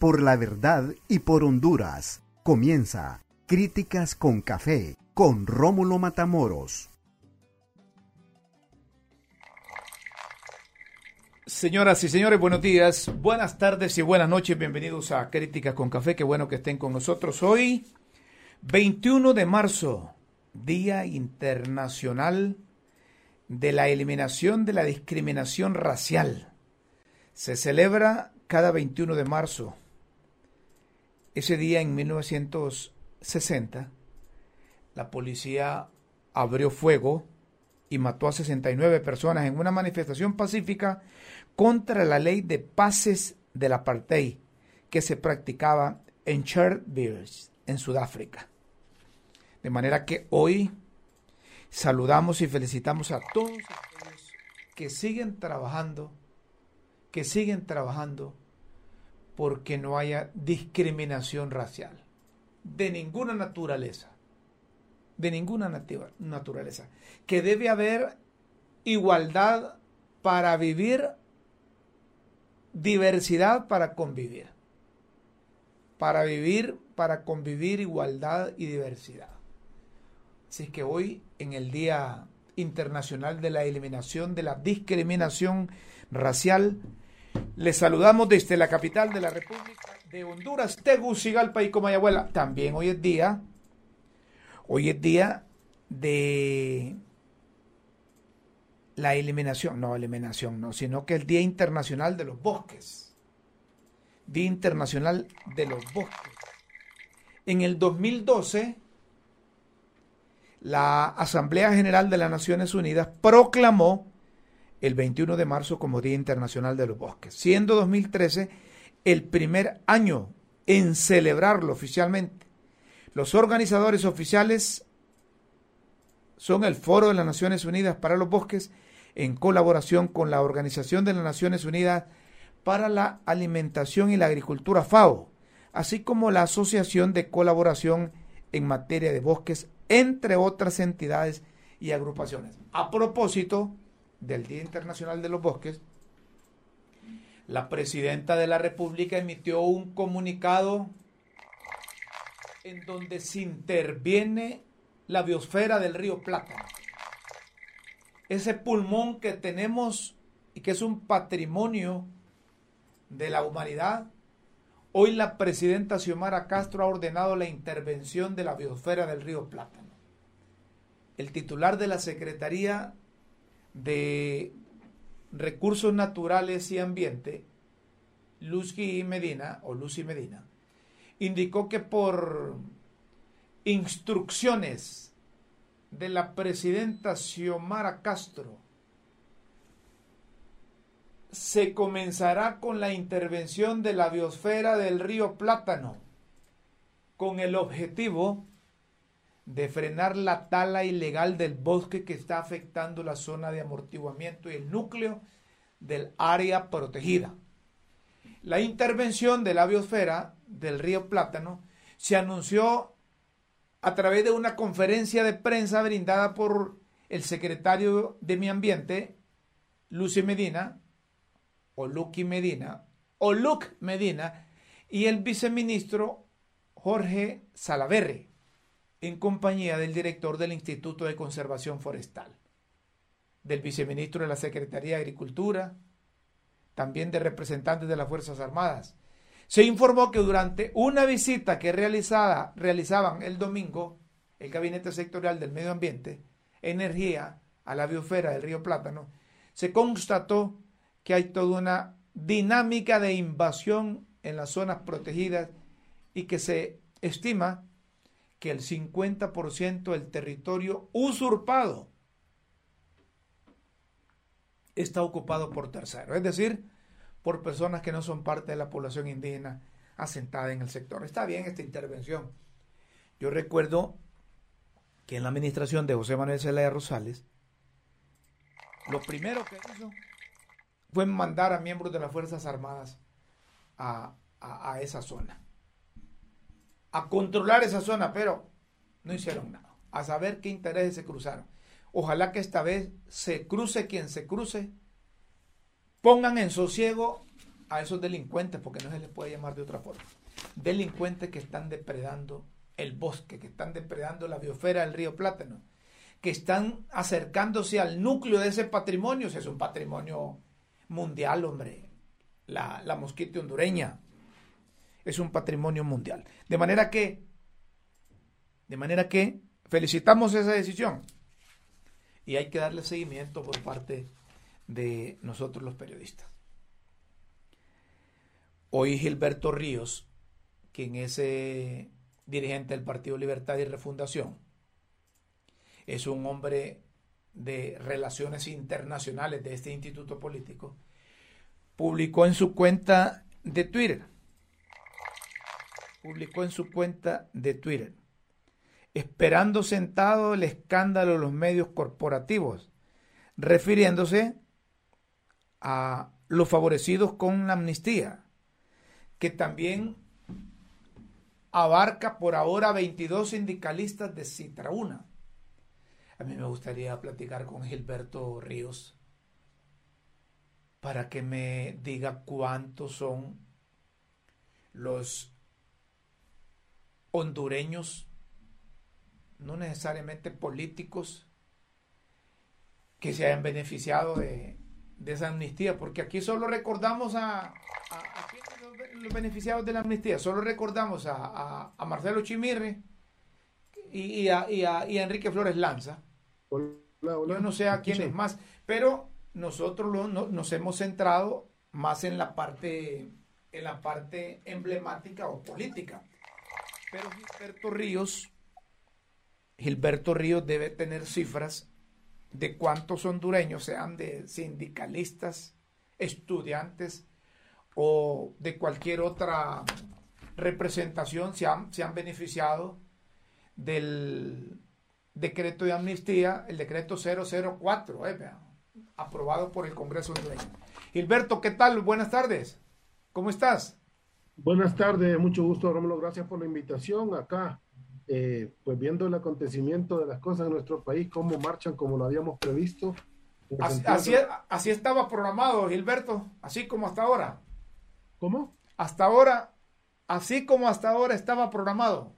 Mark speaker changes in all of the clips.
Speaker 1: Por la verdad y por Honduras. Comienza Críticas con Café con Rómulo Matamoros.
Speaker 2: Señoras y señores, buenos días, buenas tardes y buenas noches. Bienvenidos a Críticas con Café. Qué bueno que estén con nosotros hoy, 21 de marzo, Día Internacional de la Eliminación de la Discriminación Racial. Se celebra cada 21 de marzo. Ese día, en 1960, la policía abrió fuego y mató a 69 personas en una manifestación pacífica contra la ley de pases del apartheid que se practicaba en Cherbourg, en Sudáfrica. De manera que hoy saludamos y felicitamos a todos aquellos que siguen trabajando, que siguen trabajando porque no haya discriminación racial de ninguna naturaleza, de ninguna naturaleza, que debe haber igualdad para vivir diversidad para convivir. Para vivir, para convivir igualdad y diversidad. Así que hoy, en el Día Internacional de la Eliminación de la Discriminación Racial, les saludamos desde la capital de la República de Honduras, Tegucigalpa y Comayagüela. También hoy es día, hoy es día de la eliminación, no eliminación, no, sino que el Día Internacional de los Bosques. Día Internacional de los Bosques. En el 2012, la Asamblea General de las Naciones Unidas proclamó el 21 de marzo como Día Internacional de los Bosques, siendo 2013 el primer año en celebrarlo oficialmente. Los organizadores oficiales son el Foro de las Naciones Unidas para los Bosques en colaboración con la Organización de las Naciones Unidas para la Alimentación y la Agricultura FAO, así como la Asociación de Colaboración en materia de bosques, entre otras entidades y agrupaciones. A propósito del Día Internacional de los Bosques, la presidenta de la República emitió un comunicado en donde se interviene la biosfera del río Plata ese pulmón que tenemos y que es un patrimonio de la humanidad. Hoy la presidenta Xiomara Castro ha ordenado la intervención de la biosfera del río Plátano. El titular de la Secretaría de Recursos Naturales y Ambiente, Lucy Medina, o Lucy Medina, indicó que por instrucciones de la presidenta Xiomara Castro se comenzará con la intervención de la biosfera del río Plátano, con el objetivo de frenar la tala ilegal del bosque que está afectando la zona de amortiguamiento y el núcleo del área protegida. La intervención de la biosfera del río Plátano se anunció a través de una conferencia de prensa brindada por el secretario de Mi Ambiente, Lucy Medina, o Lucky Medina, o Luke Medina, y el viceministro Jorge Salaverre, en compañía del director del Instituto de Conservación Forestal, del viceministro de la Secretaría de Agricultura, también de representantes de las Fuerzas Armadas, se informó que durante una visita que realizaban el domingo el Gabinete Sectorial del Medio Ambiente, Energía, a la biosfera del río Plátano, se constató que hay toda una dinámica de invasión en las zonas protegidas y que se estima que el 50% del territorio usurpado está ocupado por terceros, es decir, por personas que no son parte de la población indígena asentada en el sector. Está bien esta intervención. Yo recuerdo que en la administración de José Manuel Zelaya Rosales, lo primero que hizo fue mandar a miembros de las Fuerzas Armadas a, a esa zona, a controlar esa zona, pero no hicieron nada, a saber qué intereses se cruzaron. Ojalá que esta vez se cruce quien se cruce, pongan en sosiego a esos delincuentes, porque no se les puede llamar de otra forma, delincuentes que están depredando el bosque, que están depredando la biosfera del río Plátano, que están acercándose al núcleo de ese patrimonio, si es un patrimonio mundial, hombre, la, la mosquita hondureña es un patrimonio mundial. De manera que, de manera que felicitamos esa decisión y hay que darle seguimiento por parte de nosotros los periodistas. Hoy Gilberto Ríos, quien es eh, dirigente del Partido Libertad y Refundación, es un hombre de relaciones internacionales de este instituto político, publicó en su cuenta de Twitter, publicó en su cuenta de Twitter, esperando sentado el escándalo de los medios corporativos, refiriéndose a los favorecidos con la amnistía, que también abarca por ahora 22 sindicalistas de Citrauna. A mí me gustaría platicar con Gilberto Ríos para que me diga cuántos son los hondureños no necesariamente políticos, que se hayan beneficiado de, esa amnistía, porque aquí solo recordamos a, los beneficiados de la amnistía, solo recordamos a, Marcelo Chimirre y, a, Enrique Flores Lanza. Yo no sé a quién es más, pero nosotros nos hemos centrado más en la parte en la parte emblemática o política. Pero Gilberto Ríos Gilberto Ríos debe tener cifras de cuántos hondureños, sean de sindicalistas, estudiantes o de cualquier otra representación, se han, se han beneficiado del decreto de amnistía, el decreto 004, eh, aprobado por el Congreso hondureño. Gilberto, ¿qué tal? Buenas tardes. ¿Cómo estás?
Speaker 3: Buenas tardes, mucho gusto, Rómulo. Gracias por la invitación acá eh, pues viendo el acontecimiento de las cosas en nuestro país, cómo marchan como lo habíamos previsto.
Speaker 2: Así, así, estaba programado, Gilberto, así como hasta ahora.
Speaker 3: ¿Cómo?
Speaker 2: Hasta ahora, así como hasta ahora estaba programado.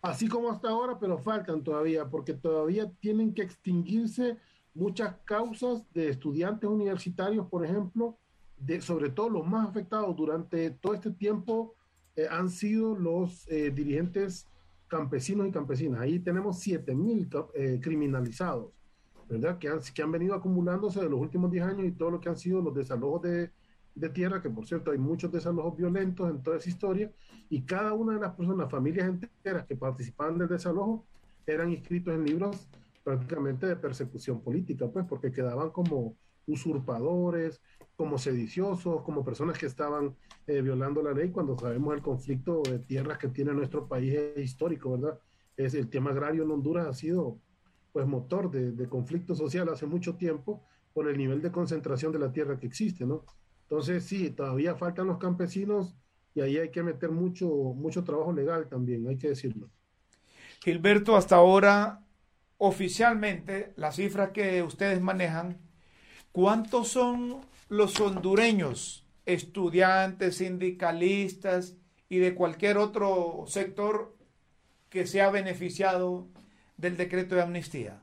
Speaker 3: Así como hasta ahora, pero faltan todavía, porque todavía tienen que extinguirse muchas causas de estudiantes universitarios, por ejemplo, de, sobre todo los más afectados durante todo este tiempo eh, han sido los eh, dirigentes campesinos y campesinas. Ahí tenemos 7.000 eh, criminalizados, ¿verdad? Que han, que han venido acumulándose de los últimos 10 años y todo lo que han sido los desalojos de, de tierra, que por cierto hay muchos desalojos violentos en toda esa historia, y cada una de las personas, familias enteras que participaban del desalojo, eran inscritos en libros prácticamente de persecución política, pues porque quedaban como usurpadores, como sediciosos, como personas que estaban eh, violando la ley, cuando sabemos el conflicto de tierras que tiene nuestro país histórico, ¿verdad? Es el tema agrario en Honduras ha sido pues motor de, de, conflicto social hace mucho tiempo por el nivel de concentración de la tierra que existe, ¿no? Entonces sí, todavía faltan los campesinos y ahí hay que meter mucho, mucho trabajo legal también, hay que decirlo.
Speaker 2: Gilberto, hasta ahora, oficialmente, las cifras que ustedes manejan, ¿cuántos son los hondureños, estudiantes, sindicalistas y de cualquier otro sector que se ha beneficiado del decreto de amnistía?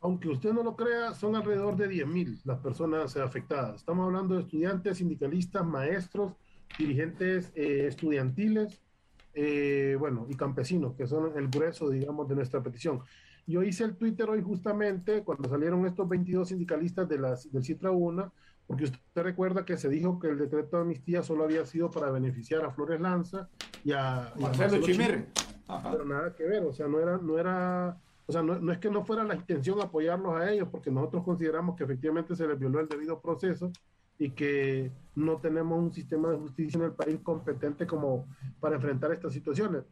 Speaker 3: Aunque usted no lo crea, son alrededor de 10.000 las personas afectadas. Estamos hablando de estudiantes, sindicalistas, maestros, dirigentes eh, estudiantiles, eh, bueno, y campesinos, que son el grueso, digamos, de nuestra petición. Yo hice el Twitter hoy justamente cuando salieron estos 22 sindicalistas de las, del Citra 1 porque usted recuerda que se dijo que el decreto de amnistía solo había sido para beneficiar a Flores Lanza y a,
Speaker 2: Marcelo, Chimirre.
Speaker 3: Pero nada que ver, o sea, no era, no era, o sea, no, es que no fuera la intención apoyarlos a ellos, porque nosotros consideramos que efectivamente se les violó el debido proceso, y que no tenemos un sistema de justicia en el país competente como para enfrentar estas situaciones.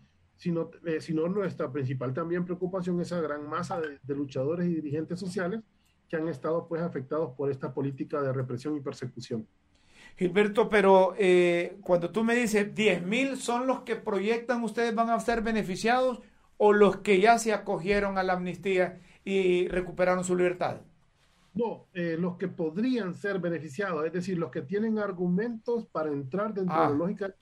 Speaker 3: Sino, eh, sino nuestra principal también preocupación es esa gran masa de, de, luchadores y dirigentes sociales que han estado pues afectados por esta política de represión y persecución.
Speaker 2: Gilberto, pero eh, cuando tú me dices 10 mil son los que proyectan ustedes van a ser beneficiados o los que ya se acogieron a la amnistía y recuperaron su libertad?
Speaker 3: No, eh, los que podrían ser beneficiados, es decir, los que tienen argumentos para entrar dentro ah. de la lógica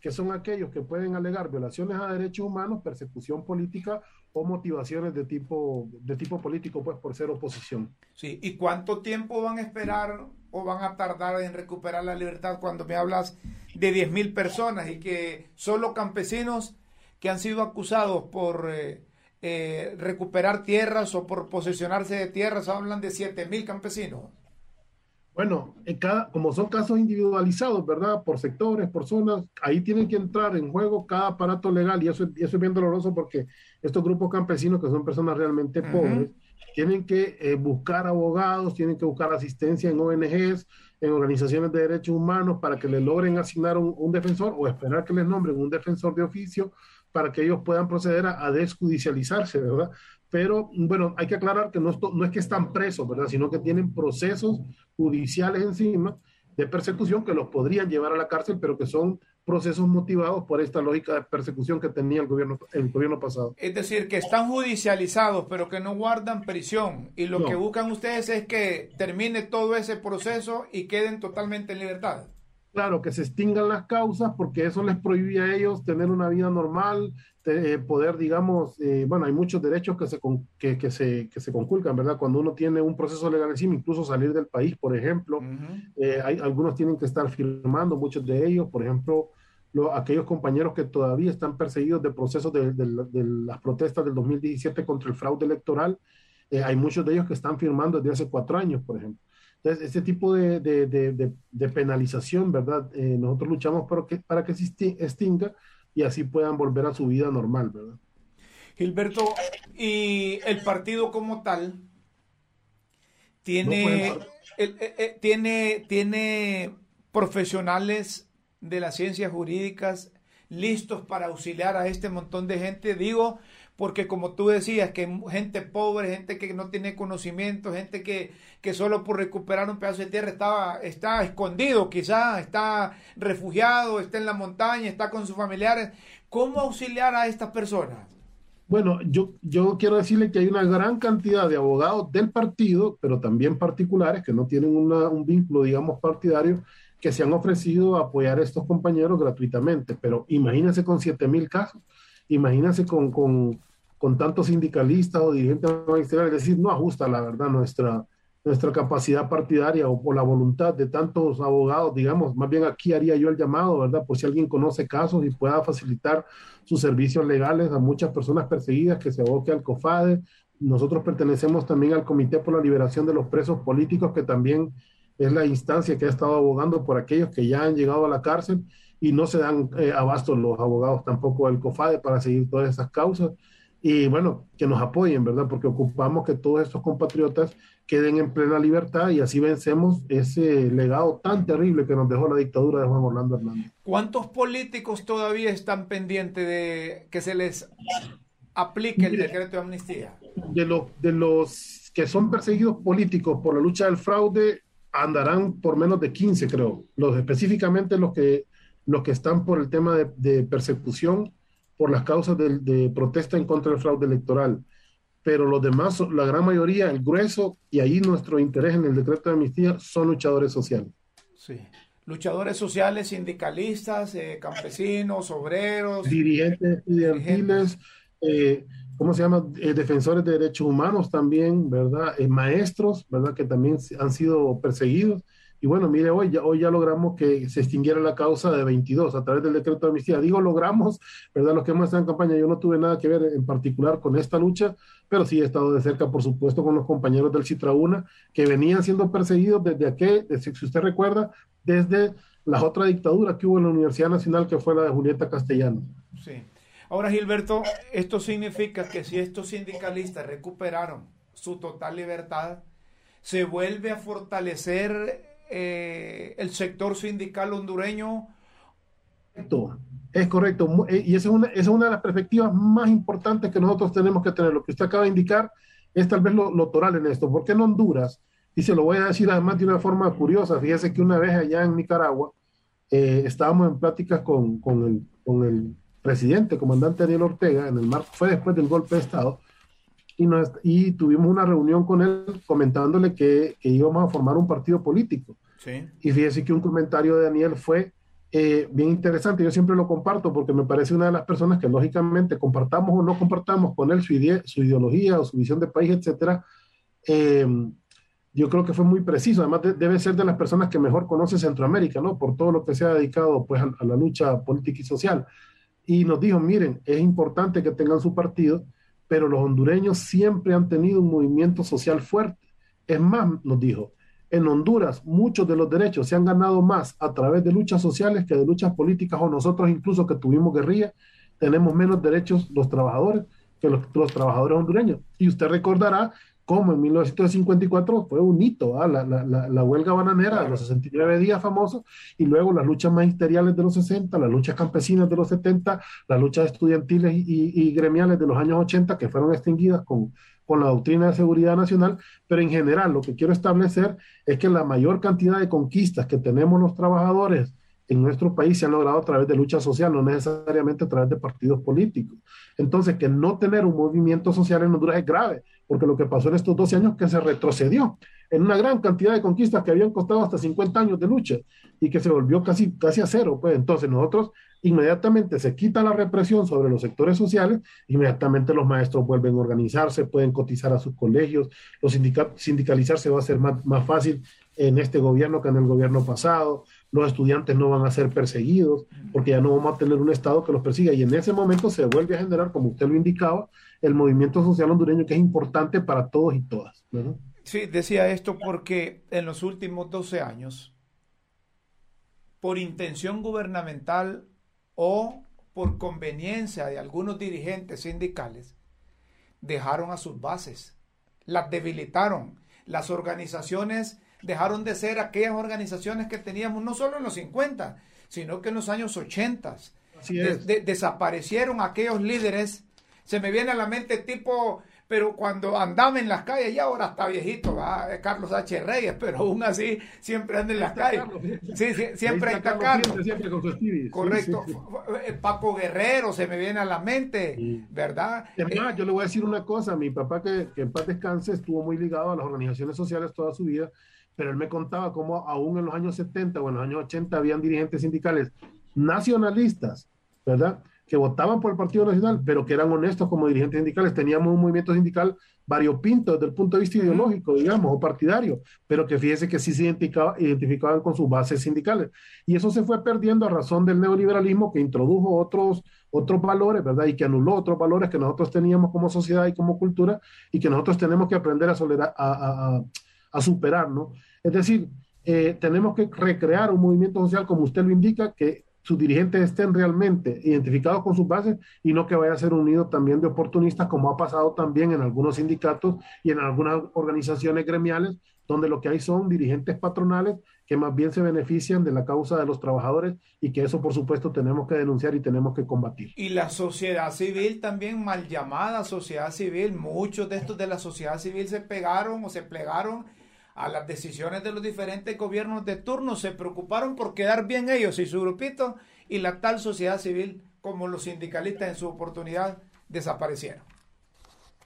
Speaker 3: que son aquellos que pueden alegar violaciones a derechos humanos, persecución política o motivaciones de tipo, de tipo político, pues por ser oposición.
Speaker 2: Sí, ¿y cuánto tiempo van a esperar o van a tardar en recuperar la libertad cuando me hablas de 10.000 personas y que solo campesinos que han sido acusados por eh, eh, recuperar tierras o por posesionarse de tierras hablan de 7.000 campesinos?
Speaker 3: Bueno, en cada, como son casos individualizados, ¿verdad? Por sectores, por zonas, ahí tienen que entrar en juego cada aparato legal y eso, eso es bien doloroso porque estos grupos campesinos, que son personas realmente pobres, tienen que eh, buscar abogados, tienen que buscar asistencia en ONGs, en organizaciones de derechos humanos para que les logren asignar un, defensor o esperar que les nombren un defensor de oficio para que ellos puedan proceder a, a desjudicializarse, ¿verdad? Pero bueno, hay que aclarar que no, no es que están presos, ¿verdad? Sino que tienen procesos judiciales encima de persecución que los podrían llevar a la cárcel, pero que son procesos motivados por esta lógica de persecución que tenía el gobierno, el gobierno pasado.
Speaker 2: Es decir, que están judicializados, pero que no guardan prisión. Y lo que buscan ustedes es que termine todo ese proceso y queden totalmente en libertad.
Speaker 3: Claro, que se extingan las causas porque eso les prohibía a ellos tener una vida normal, eh, poder, digamos, eh, bueno, hay muchos derechos que se, que, que, se, que se conculcan, ¿verdad? Cuando uno tiene un proceso legal encima, incluso salir del país, por ejemplo, eh, hay, algunos tienen que estar firmando, muchos de ellos, por ejemplo, lo, aquellos compañeros que todavía están perseguidos de procesos de, de, las protestas del 2017 contra el fraude electoral, hay muchos de ellos que están firmando desde hace cuatro años, por ejemplo. Entonces, ese tipo de, de, de, de penalización, ¿verdad? Eh, nosotros luchamos para que, para que se extinga y así puedan volver a su vida normal, ¿verdad?
Speaker 2: Gilberto, ¿y el partido como tal tiene, el, eh, eh, tiene, tiene profesionales de las ciencias jurídicas listos para auxiliar a este montón de gente? Digo, porque como tú decías, que gente pobre, gente que no tiene conocimiento, gente que, que solo por recuperar un pedazo de tierra estaba, está escondido, quizá está refugiado, está en la montaña, está con sus familiares. ¿Cómo auxiliar a estas personas?
Speaker 3: Bueno, yo, yo quiero decirle que hay una gran cantidad de abogados del partido, pero también particulares que no tienen un vínculo, digamos, partidario, que se han ofrecido a apoyar a estos compañeros gratuitamente. Pero imagínense con 7 mil casos, imagínense con, con, con tantos sindicalistas o dirigentes magisteriales, es decir, no ajusta la verdad nuestra, nuestra capacidad partidaria o por la voluntad de tantos abogados, digamos, más bien aquí haría yo el llamado, ¿verdad? Por si alguien conoce casos y pueda facilitar sus servicios legales a muchas personas perseguidas que se aboque al COFADE. Nosotros pertenecemos también al Comité por la Liberación de los Presos Políticos, que también es la instancia que ha estado abogando por aquellos que ya han llegado a la cárcel y no se dan eh, abasto los abogados tampoco del COFADE para seguir todas esas causas y bueno, que nos apoyen, ¿verdad? Porque ocupamos que todos estos compatriotas queden en plena libertad y así vencemos ese legado tan terrible que nos dejó la dictadura de Juan Orlando Hernández.
Speaker 2: ¿Cuántos políticos todavía están pendientes de que se les aplique el decreto de amnistía?
Speaker 3: De, los de los que son perseguidos políticos por la lucha del fraude, andarán por menos de 15, creo. Los específicamente los que, los que están por el tema de, de persecución por las causas de, protesta en contra del fraude electoral. Pero los demás, la gran mayoría, el grueso, y ahí nuestro interés en el decreto de amnistía, son luchadores sociales.
Speaker 2: Sí. Luchadores sociales, sindicalistas, eh, campesinos, obreros.
Speaker 3: Dirigentes estudiantiles, eh, ¿cómo se llama? Eh, defensores de derechos humanos también, ¿verdad? maestros, ¿verdad? Que también han sido perseguidos. Y bueno, mire, hoy ya, hoy ya logramos que se extinguiera la causa de 22 a través del decreto de amnistía. Digo, logramos, ¿verdad? Los que hemos estado en campaña, yo no tuve nada que ver en particular con esta lucha, pero sí he estado de cerca, por supuesto, con los compañeros del Citraúna, que venían siendo perseguidos desde aquel, si usted recuerda, desde la otra dictadura que hubo en la Universidad Nacional, que fue la de Julieta Castellano.
Speaker 2: Sí. Ahora, Gilberto, esto significa que si estos sindicalistas recuperaron su total libertad, se vuelve a fortalecer eh, el sector sindical hondureño.
Speaker 3: Es correcto. Eh, y esa es, una, es una de las perspectivas más importantes que nosotros tenemos que tener. Lo que usted acaba de indicar es tal vez lo, toral en esto. porque en Honduras? Y se lo voy a decir además de una forma curiosa. Fíjese que una vez allá en Nicaragua eh, estábamos en pláticas con, con, el, con el presidente, comandante Daniel Ortega, en el marco, fue después del golpe de Estado, y, y tuvimos una reunión con él comentándole que, que íbamos a formar un partido político. Sí. Y fíjese que un comentario de Daniel fue eh, bien interesante, yo siempre lo comparto porque me parece una de las personas que lógicamente compartamos o no compartamos con él su, su ideología o su visión de país, etcétera. Eh, yo creo que fue muy preciso, además debe ser de las personas que mejor conoce Centroamérica, ¿no? Por todo lo que se ha dedicado pues a la lucha política y social. Y nos dijo, miren, es importante que tengan su partido, pero los hondureños siempre han tenido un movimiento social fuerte. Es más, nos dijo, en Honduras muchos de los derechos se han ganado más a través de luchas sociales que de luchas políticas o nosotros incluso que tuvimos guerrilla, tenemos menos derechos los trabajadores que los, los trabajadores hondureños. Y usted recordará como en 1954 fue un hito, ¿ah? la, la, la, huelga bananera de los 69 días famosos, y luego las luchas magisteriales de los 60, las luchas campesinas de los 70, las luchas estudiantiles y, y, gremiales de los años 80 que fueron extinguidas con, con la doctrina de seguridad nacional, pero en general lo que quiero establecer es que la mayor cantidad de conquistas que tenemos los trabajadores en nuestro país se han logrado a través de lucha social, no necesariamente a través de partidos políticos. Entonces, que no tener un movimiento social en Honduras es grave, porque lo que pasó en estos 12 años que se retrocedió en una gran cantidad de conquistas que habían costado hasta 50 años de lucha y que se volvió casi, casi a cero. Pues entonces nosotros inmediatamente se quita la represión sobre los sectores sociales, inmediatamente los maestros vuelven a organizarse, pueden cotizar a sus colegios, los sindicalizarse va a ser más, más fácil en este gobierno que en el gobierno pasado los estudiantes no van a ser perseguidos, porque ya no vamos a tener un Estado que los persiga. Y en ese momento se vuelve a generar, como usted lo indicaba, el movimiento social hondureño que es importante para todos y todas.
Speaker 2: Sí, decía esto porque en los últimos 12 años, por intención gubernamental o por conveniencia de algunos dirigentes sindicales, dejaron a sus bases, las debilitaron. Las organizaciones dejaron de ser aquellas organizaciones que teníamos no solo en los 50, sino que en los años 80. desaparecieron aquellos líderes. Se me viene a la mente tipo, pero cuando andaba en las calles, ya ahora está viejito, Carlos H. Reyes, pero aún así siempre anda en las calles. Sí, siempre está, Carlos. Correcto. Eh, Paco Guerrero se me viene a la mente, ¿verdad?
Speaker 3: Es más, yo le voy a decir una cosa, mi papá que, que en paz descanse estuvo muy ligado a las organizaciones sociales toda su vida pero él me contaba cómo aún en los años 70 o en los años 80 habían dirigentes sindicales nacionalistas, ¿verdad? Que votaban por el Partido Nacional, pero que eran honestos como dirigentes sindicales. Teníamos un movimiento sindical variopinto desde el punto de vista ideológico, digamos, o partidario, pero que fíjese que sí se identificaban con sus bases sindicales. Y eso se fue perdiendo a razón del neoliberalismo que introdujo otros, otros valores, ¿verdad? Y que anuló otros valores que nosotros teníamos como sociedad y como cultura y que nosotros tenemos que aprender a, a, a, a superar, ¿no? Es decir, eh, tenemos que recrear un movimiento social, como usted lo indica, que sus dirigentes estén realmente identificados con sus bases y no que vaya a ser un nido también de oportunistas, como ha pasado también en algunos sindicatos y en algunas organizaciones gremiales, donde lo que hay son dirigentes patronales que más bien se benefician de la causa de los trabajadores y que eso por supuesto tenemos que denunciar y tenemos que combatir.
Speaker 2: Y la sociedad civil también mal llamada sociedad civil, muchos de estos de la sociedad civil se pegaron o se plegaron a las decisiones de los diferentes gobiernos de turno, se preocuparon por quedar bien ellos y su grupito y la tal sociedad civil como los sindicalistas en su oportunidad desaparecieron.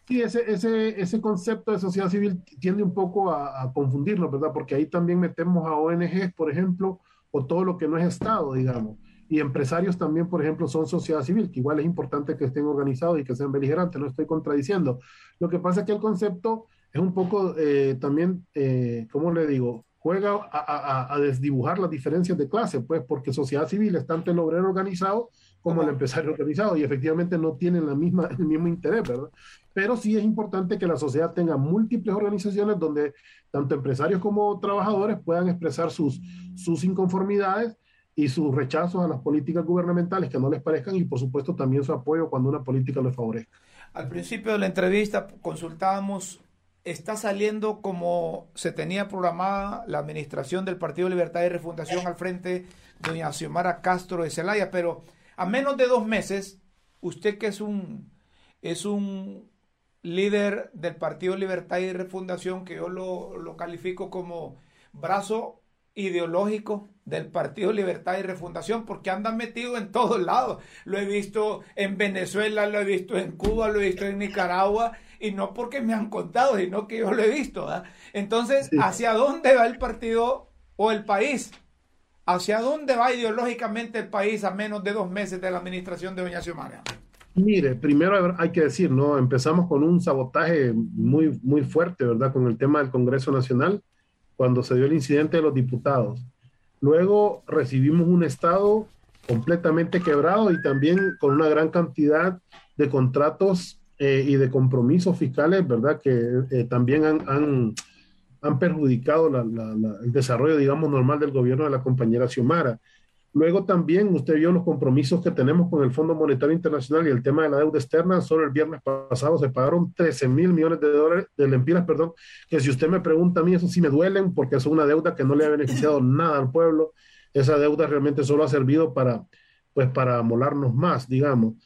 Speaker 3: Sí, ese, ese, ese concepto de sociedad civil tiende un poco a, a confundirnos, ¿verdad? Porque ahí también metemos a ONGs, por ejemplo, o todo lo que no es Estado, digamos. Y empresarios también, por ejemplo, son sociedad civil, que igual es importante que estén organizados y que sean beligerantes, no estoy contradiciendo. Lo que pasa es que el concepto es un poco eh, también, eh, ¿cómo le digo? Juega a, desdibujar las diferencias de clase, pues, porque sociedad civil es tanto el obrero organizado como el empresario organizado y efectivamente no tienen la misma, el mismo interés, ¿verdad? Pero sí es importante que la sociedad tenga múltiples organizaciones donde tanto empresarios como trabajadores puedan expresar sus, sus inconformidades y sus rechazos a las políticas gubernamentales que no les parezcan y por supuesto también su apoyo cuando una política les favorezca.
Speaker 2: Al principio de la entrevista consultábamos está saliendo como se tenía programada la administración del Partido Libertad y Refundación al frente doña Xiomara Castro de Celaya, pero a menos de dos meses, usted que es un, es un líder del Partido Libertad y Refundación, que yo lo, lo califico como brazo ideológico del Partido Libertad y Refundación, porque anda metido en todos lados. Lo he visto en Venezuela, lo he visto en Cuba, lo he visto en Nicaragua, y no porque me han contado, sino que yo lo he visto. Entonces, ¿hacia dónde va el partido o el país? ¿Hacia dónde va ideológicamente el país a menos de dos meses de la administración de Doña Xiomara?
Speaker 3: Mire, primero hay que decir, ¿no? Empezamos con un sabotaje muy, muy fuerte, ¿verdad? Con el tema del Congreso Nacional, cuando se dio el incidente de los diputados. Luego recibimos un Estado completamente quebrado y también con una gran cantidad de contratos eh, y de compromisos fiscales, ¿verdad? Que eh, también han, han, perjudicado el desarrollo, digamos, normal del gobierno de la compañera Xiomara. Luego también usted vio los compromisos que tenemos con el Fondo Monetario Internacional y el tema de la deuda externa. Solo el viernes pasado se pagaron 13 mil millones de dólares de lempiras, perdón, que si usted me pregunta a mí, eso sí me duelen porque es una deuda que no le ha beneficiado nada al pueblo. Esa deuda realmente solo ha servido para, pues, para molarnos más, digamos.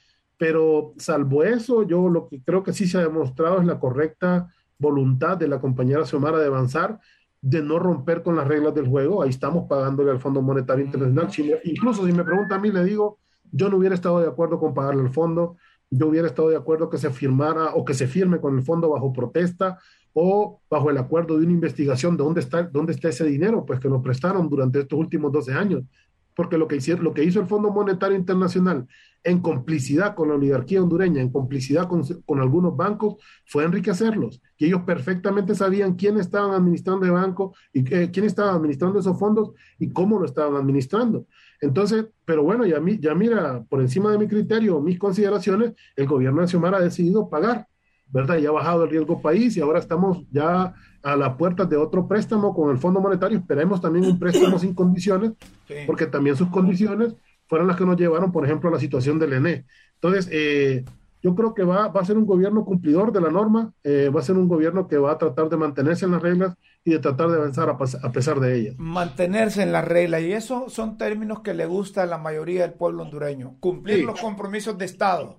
Speaker 3: Pero salvo eso, yo lo que creo que sí se ha demostrado es la correcta voluntad de la compañera Xiomara de avanzar de no romper con las reglas del juego. Ahí estamos pagándole al Fondo Monetario Internacional. incluso si me pregunta a mí, le digo, yo no hubiera estado de acuerdo con pagarle al fondo, yo hubiera estado de acuerdo que se firmara o que se firme con el fondo bajo protesta o bajo el acuerdo de una investigación de dónde está, dónde está ese dinero, pues que nos prestaron durante estos últimos 12 años. Porque lo que, hicieron, lo que hizo el Fondo Monetario Internacional en complicidad con la oligarquía hondureña, en complicidad con, algunos bancos, fue enriquecerlos. Y ellos perfectamente sabían quién estaban administrando el banco y quién estaba administrando esos fondos y cómo lo estaban administrando. Entonces, pero bueno, ya, ya mira, por encima de mi criterio, mis consideraciones, el gobierno nacional ha decidido pagar, ¿verdad? Ya ha bajado el riesgo país y ahora estamos ya a las puertas de otro préstamo con el Fondo Monetario. Esperemos también un préstamo sin condiciones, porque también sus condiciones fueron las que nos llevaron, por ejemplo, a la situación del ENE. Entonces, eh, yo creo que va, va, a ser un gobierno cumplidor de la norma, eh, va a ser un gobierno que va a tratar de mantenerse en las reglas y de tratar de avanzar a, pesar de ellas.
Speaker 2: Mantenerse en las reglas, y eso son términos que le gusta a la mayoría del pueblo hondureño. Cumplir los compromisos de Estado.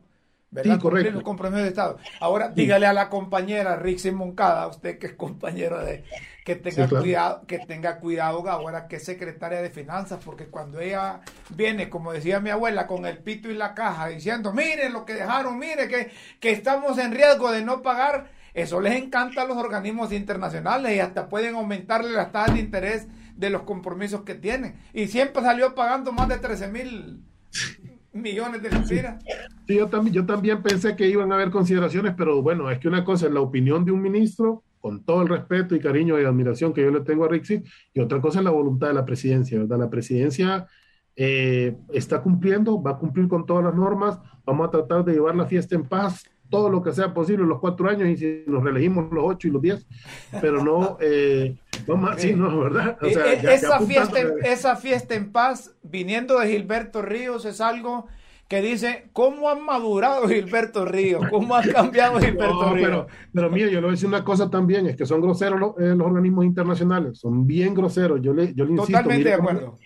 Speaker 2: ¿Verdad? Cumplir los compromisos de Estado. Ahora, dígale a la compañera Rixi Moncada, usted que es compañero de, que tenga cuidado, que tenga cuidado ahora que es secretaria de finanzas, porque cuando ella viene, como decía mi abuela, con el pito y la caja, diciendo, mire lo que dejaron, mire que, que estamos en riesgo de no pagar, eso les encanta a los organismos internacionales y hasta pueden aumentarle las tasas de interés de los compromisos que tienen. Y siempre salió pagando más de 13 mil millones de lempiras.
Speaker 3: Sí, yo también, yo también pensé que iban a haber consideraciones, pero bueno, es que una cosa es la opinión de un ministro con todo el respeto y cariño y admiración que yo le tengo a Rixi, y otra cosa es la voluntad de la presidencia, ¿verdad? La presidencia eh, está cumpliendo, va a cumplir con todas las normas, vamos a tratar de llevar la fiesta en paz, todo lo que sea posible los cuatro años y si nos reelegimos los ocho y los diez, pero no, eh, sí, no, ¿verdad?
Speaker 2: O sea, eh, esa, fiesta, esa fiesta en paz, viniendo de Gilberto Ríos, es algo que dice, ¿cómo ha madurado Gilberto Río? ¿Cómo ha cambiado Gilberto Río?
Speaker 3: Pero, pero mire, yo le voy a decir una cosa también, es que son groseros los, eh, organismos internacionales, son bien groseros. Yo le, yo le insisto.
Speaker 2: Totalmente de acuerdo.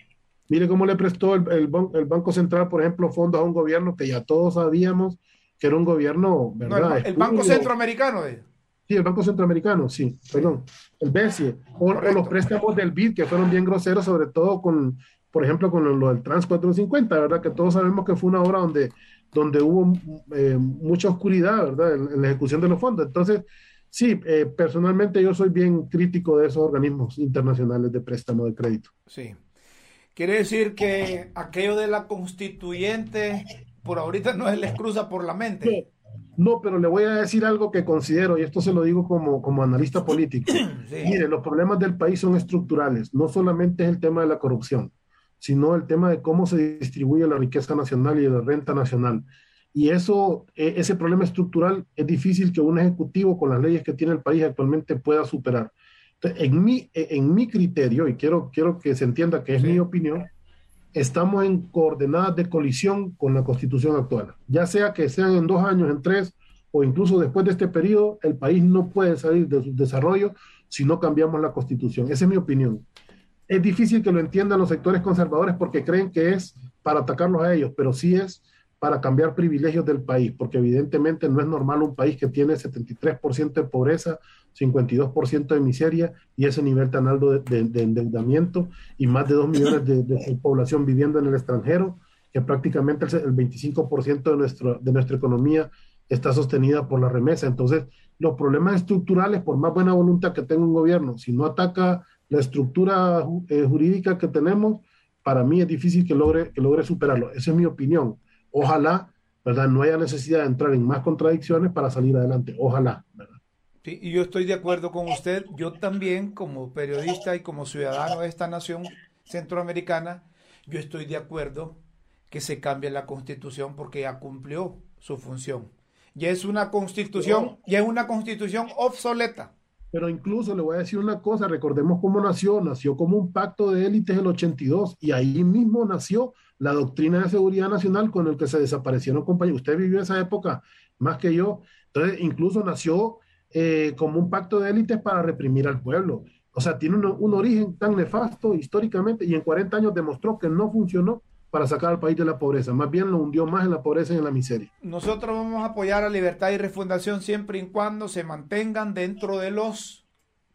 Speaker 3: mire cómo le prestó el, el, Banco Central, por ejemplo, fondos a un gobierno que ya todos sabíamos que era un gobierno, ¿verdad?
Speaker 2: el, Banco Centroamericano. De...
Speaker 3: Sí, el Banco Centroamericano, sí, perdón, el BESIE, o, los préstamos del BID, que fueron bien groseros, sobre todo con, por ejemplo, con lo, del Trans 450, ¿verdad? Que todos sabemos que fue una obra donde, donde hubo eh, mucha oscuridad, ¿verdad? En, la ejecución de los fondos. Entonces, sí, eh, personalmente yo soy bien crítico de esos organismos internacionales de préstamo de crédito.
Speaker 2: Sí. Quiere decir que aquello de la constituyente por ahorita no les cruza por la mente.
Speaker 3: No, pero le voy a decir algo que considero, y esto se lo digo como, como analista político. Mire, los problemas del país son estructurales, no solamente es el tema de la corrupción sino el tema de cómo se distribuye la riqueza nacional y la renta nacional. Y eso, e, ese problema estructural es difícil que un ejecutivo con las leyes que tiene el país actualmente pueda superar. en mi, e, en mi criterio, y quiero, quiero que se entienda que es mi opinión, estamos en coordenadas de colisión con la constitución actual. Ya sea que sean en dos años, en tres o incluso después de este periodo, el país no puede salir de su desarrollo si no cambiamos la constitución. Esa es mi opinión. Es difícil que lo entiendan los sectores conservadores porque creen que es para atacarlos a ellos, pero sí es para cambiar privilegios del país, porque evidentemente no es normal un país que tiene 73% de pobreza, 52% de miseria y ese nivel tan alto de, endeudamiento y más de 2 millones de, población viviendo en el extranjero, que prácticamente el, 25% de, nuestro, de nuestra economía está sostenida por la remesa. Entonces, los problemas estructurales, por más buena voluntad que tenga un gobierno, si no ataca la estructura eh, jurídica que tenemos, para mí es difícil que logre, que logre superarlo. Esa es mi opinión. Ojalá, ¿verdad? No haya necesidad de entrar en más contradicciones para salir adelante. Ojalá, ¿verdad?
Speaker 2: Sí, y yo estoy de acuerdo con usted. Yo también, como periodista y como ciudadano de esta nación centroamericana, yo estoy de acuerdo que se cambie la constitución porque ya cumplió su función. Ya es una constitución, ya es una constitución obsoleta.
Speaker 3: Pero incluso le voy a decir una cosa, recordemos cómo nació, nació como un pacto de élites el 82 y ahí mismo nació la doctrina de seguridad nacional con el que se desaparecieron compañeros. Usted vivió esa época más que yo, entonces incluso nació eh, como un pacto de élites para reprimir al pueblo. O sea, tiene un, origen tan nefasto históricamente y en 40 años demostró que no funcionó para sacar al país de la pobreza, más bien lo hundió más en la pobreza y en la miseria.
Speaker 2: Nosotros vamos a apoyar a Libertad y Refundación siempre y cuando se mantengan dentro de los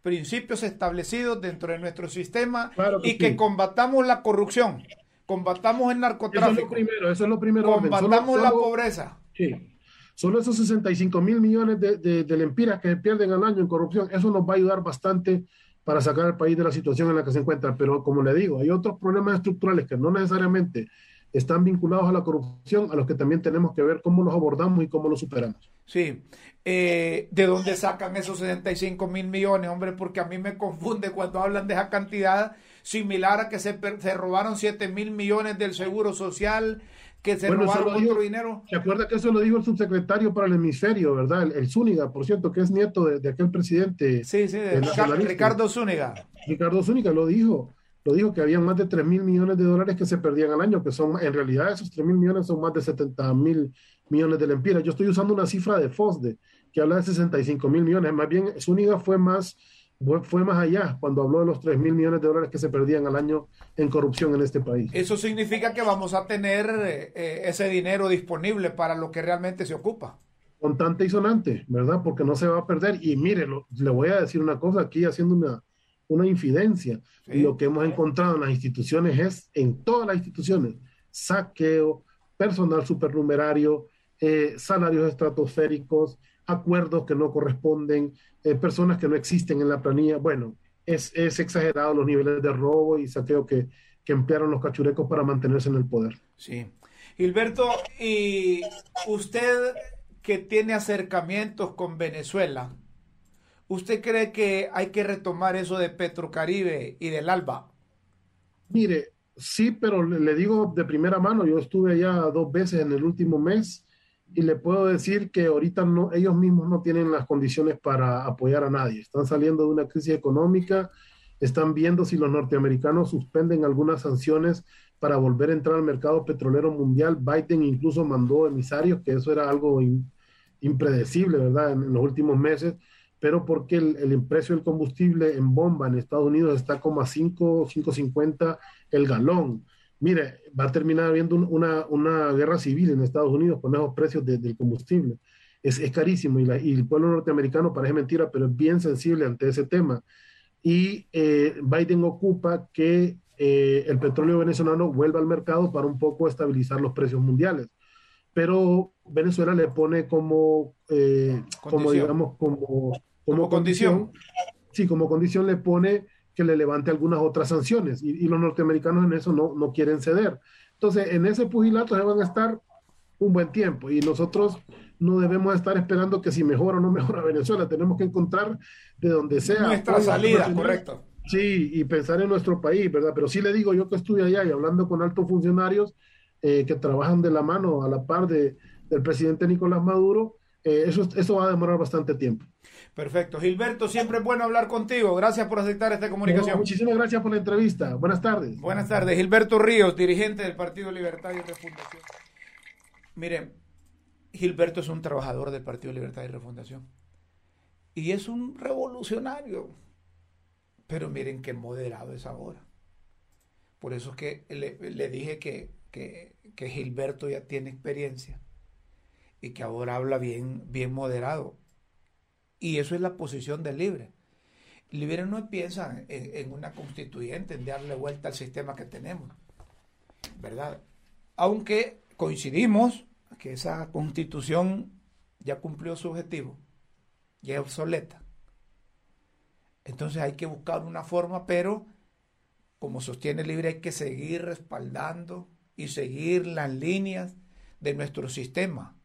Speaker 2: principios establecidos dentro de nuestro sistema y que combatamos la corrupción, combatamos el narcotráfico. Eso es
Speaker 3: lo primero, eso es lo primero.
Speaker 2: Combatamos la pobreza.
Speaker 3: Sí. Solo esos 65 mil millones de, de, de lempiras que se pierden al año en corrupción, eso nos va a ayudar bastante para sacar al país de la situación en la que se encuentra. Pero como le digo, hay otros problemas estructurales que no necesariamente están vinculados a la corrupción, a los que también tenemos que ver cómo los abordamos y cómo los superamos.
Speaker 2: Sí. Eh, ¿De dónde sacan esos 65 mil millones, hombre? Porque a mí me confunde cuando hablan de esa cantidad similar a que se, se robaron 7 mil millones del Seguro Social, que se robaron otro dinero.
Speaker 3: ¿Se acuerda que eso lo dijo el subsecretario para el hemisferio, verdad? El, Zúñiga, por cierto, que es nieto de, aquel presidente.
Speaker 2: Sí, sí, de, Ricardo Zúñiga.
Speaker 3: Ricardo Zúñiga lo dijo. Lo dijo que había más de 3 mil millones de dólares que se perdían al año, que son, en realidad, esos 3 mil millones son más de 70 mil millones de lempiras. Yo estoy usando una cifra de FOSDE, que habla de 65 mil millones. Más bien, Zúñiga fue más fue más allá cuando habló de los 3 mil millones de dólares que se perdían al año en corrupción en este país.
Speaker 2: Eso significa que vamos a tener eh, ese dinero disponible para lo que realmente se ocupa.
Speaker 3: Contante y sonante, ¿verdad? Porque no se va a perder. Y mire, le voy a decir una cosa aquí haciendo una, una infidencia. Lo que hemos encontrado en las instituciones es, en todas las instituciones, saqueo, personal supernumerario, eh, salarios estratosféricos, acuerdos que no corresponden, eh, personas que no existen en la planilla. Bueno, es, es, exagerado los niveles de robo y saqueo que, que emplearon los cachurecos para mantenerse en el poder.
Speaker 2: Sí. Gilberto, y usted que tiene acercamientos con Venezuela, ¿usted cree que hay que retomar eso de Petrocaribe y del ALBA?
Speaker 3: Mire, sí, pero le digo de primera mano, yo estuve allá dos veces en el último mes y le puedo decir que ahorita no, ellos mismos no tienen las condiciones para apoyar a nadie. Están saliendo de una crisis económica, están viendo si los norteamericanos suspenden algunas sanciones para volver a entrar al mercado petrolero mundial. Biden incluso mandó emisarios, que eso era algo impredecible, ¿verdad? En, los últimos meses, pero porque el, el, precio del combustible en bomba en Estados Unidos está como a 5, 5.50 el galón mire, va a terminar habiendo una, una, guerra civil en Estados Unidos con esos precios del combustible. Es, es carísimo y, la, y, el pueblo norteamericano parece mentira, pero es bien sensible ante ese tema. Y eh, Biden ocupa que eh, el petróleo venezolano vuelva al mercado para un poco estabilizar los precios mundiales. Pero Venezuela le pone como, eh, como digamos, como, como, condición, sí, como condición le pone que le levante algunas otras sanciones y, los norteamericanos en eso no, no quieren ceder. Entonces, en ese pugilato se van a estar un buen tiempo y nosotros no debemos estar esperando que si mejora o no mejora Venezuela, tenemos que encontrar de donde sea.
Speaker 2: Nuestra salida, correcto.
Speaker 3: Sí, y pensar en nuestro país, ¿verdad? Pero sí le digo, yo que estuve allá y hablando con altos funcionarios eh, que trabajan de la mano a la par de, del presidente Nicolás Maduro, eh, eso, eso va a demorar bastante tiempo.
Speaker 2: Perfecto. Gilberto, siempre es bueno hablar contigo. Gracias por aceptar esta comunicación.
Speaker 3: muchísimas gracias por la entrevista. Buenas tardes.
Speaker 2: Buenas tardes. Gilberto Ríos, dirigente del Partido Libertario de Fundación. Miren, Gilberto es un trabajador del Partido Libertad y Refundación. Y es un revolucionario. Pero miren qué moderado es ahora. Por eso es que le, dije que, que, Gilberto ya tiene experiencia y que ahora habla bien, bien moderado. Y eso es la posición del libre. Libre no piensa en, en una constituyente, en darle vuelta al sistema que tenemos. ¿Verdad? Aunque coincidimos que esa constitución ya cumplió su objetivo, ya es obsoleta. Entonces hay que buscar una forma, pero como sostiene Libre hay que seguir respaldando y seguir las líneas de nuestro sistema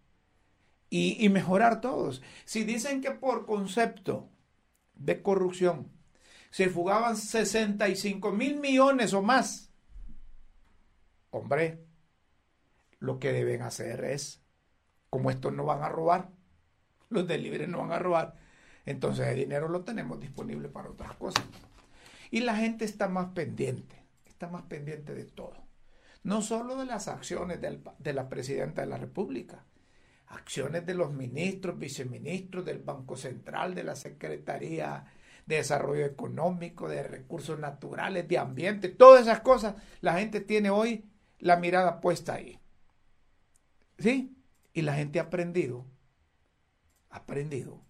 Speaker 2: y, mejorar todos. Si dicen que por concepto de corrupción se fugaban 65 mil millones o más, hombre, lo que deben hacer es, como estos no van a robar, los del libre no van a robar, entonces el dinero lo tenemos disponible para otras cosas. Y la gente está más pendiente, está más pendiente de todo. No solo de las acciones de la presidenta de la República, acciones de los ministros, viceministros del Banco Central, de la Secretaría de Desarrollo Económico, de Recursos Naturales, de Ambiente, todas esas cosas, la gente tiene hoy la mirada puesta ahí. ¿Sí? Y la gente ha aprendido, aprendido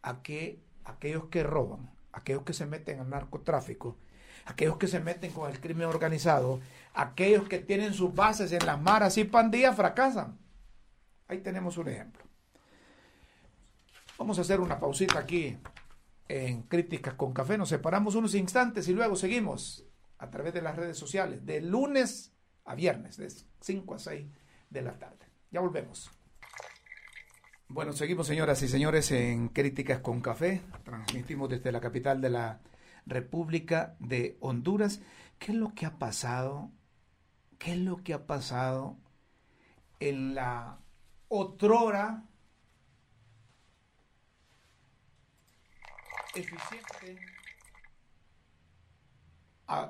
Speaker 2: a que aquellos que roban, aquellos que se meten al narcotráfico, aquellos que se meten con el crimen organizado, aquellos que tienen sus bases en las maras y pandillas fracasan. Ahí tenemos un ejemplo. Vamos a hacer una pausita aquí en Críticas con Café. Nos separamos unos instantes y luego seguimos a través de las redes sociales de lunes a viernes, de 5 a 6 de la tarde. Ya volvemos. Bueno, seguimos señoras y señores en Críticas con Café. Transmitimos desde la capital de la República de Honduras. ¿Qué es lo que ha pasado? ¿Qué es lo que ha pasado en la otrora eficiente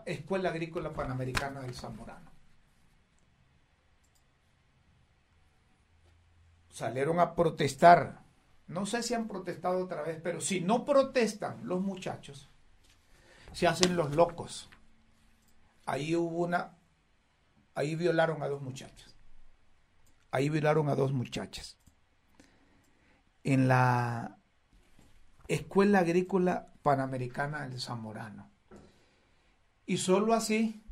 Speaker 2: Escuela Agrícola Panamericana del Zamorano? salieron a protestar. No sé si han protestado otra vez, pero si no protestan los muchachos, se hacen los locos. Ahí hubo una, ahí violaron a dos muchachas. Ahí violaron a dos muchachas. En la Escuela Agrícola Panamericana del Zamorano. Y solo así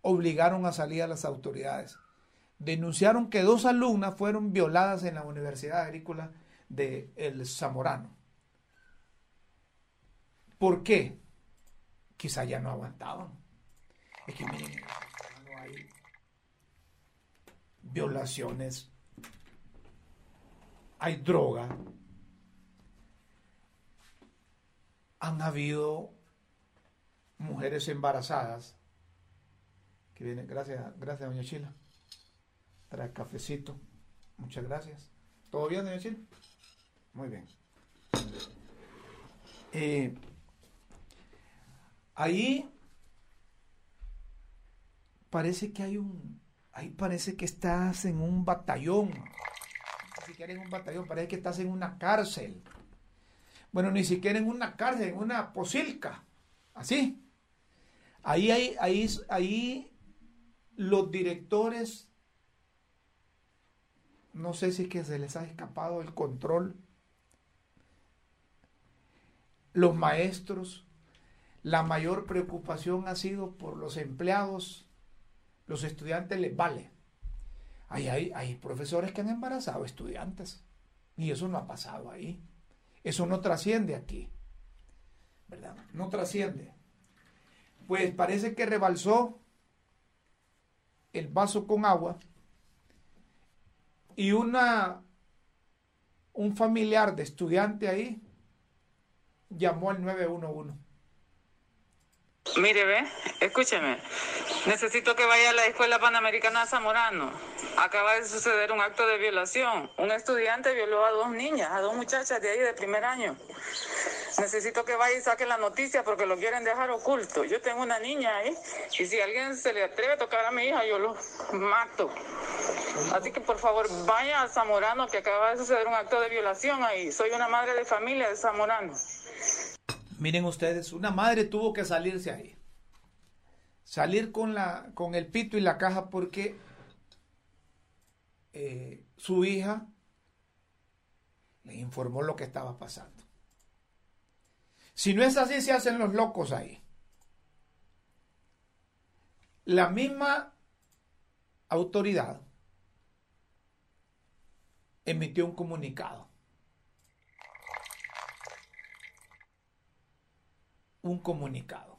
Speaker 2: obligaron a salir a las autoridades denunciaron que dos alumnas fueron violadas en la Universidad Agrícola de El Zamorano. ¿Por qué? Quizá ya no aguantaban. Es que miren, no hay violaciones, hay droga, han habido mujeres embarazadas que vienen, gracias, gracias, doña Chila Trae cafecito. Muchas gracias. ¿Todo bien, señor Muy bien. Eh, ahí parece que hay un. Ahí parece que estás en un batallón. Ni siquiera en un batallón, parece que estás en una cárcel. Bueno, ni siquiera en una cárcel, en una posilca. Así. Ahí, ahí, ahí, ahí los directores no sé si es que se les ha escapado el control. Los maestros, la mayor preocupación ha sido por los empleados, los estudiantes les vale. Hay, hay, profesores que han embarazado estudiantes y eso no ha pasado ahí. Eso no trasciende aquí. ¿Verdad? No trasciende. Pues parece que rebalsó el vaso con agua y una, un familiar de estudiante ahí llamó al 911.
Speaker 4: Mire, ve, escúcheme. Necesito que vaya a la Escuela Panamericana Zamorano. Acaba de suceder un acto de violación. Un estudiante violó a dos niñas, a dos muchachas de ahí de primer año. Necesito que vaya y saque la noticia porque lo quieren dejar oculto. Yo tengo una niña ahí y si alguien se le atreve a tocar a mi hija, yo lo mato. Así que por favor vaya a Zamorano que acaba de suceder un acto de violación ahí. Soy una madre de familia de Zamorano.
Speaker 2: Miren ustedes, una madre tuvo que salirse ahí. Salir con, la, con el pito y la caja porque eh, su hija le informó lo que estaba pasando. Si no es así, se hacen los locos ahí. La misma autoridad emitió un comunicado. Un comunicado.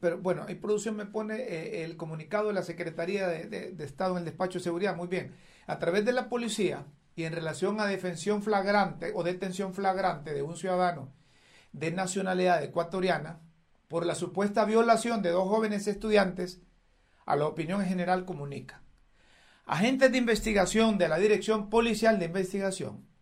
Speaker 2: Pero bueno, en producción me pone eh, el comunicado de la Secretaría de, Estado en el Despacho de Seguridad. Muy bien. A través de la policía, y en relación a defensión flagrante o detención flagrante de un ciudadano de nacionalidad ecuatoriana por la supuesta violación de dos jóvenes estudiantes, a la opinión en general comunica. Agentes de investigación de la Dirección Policial de Investigación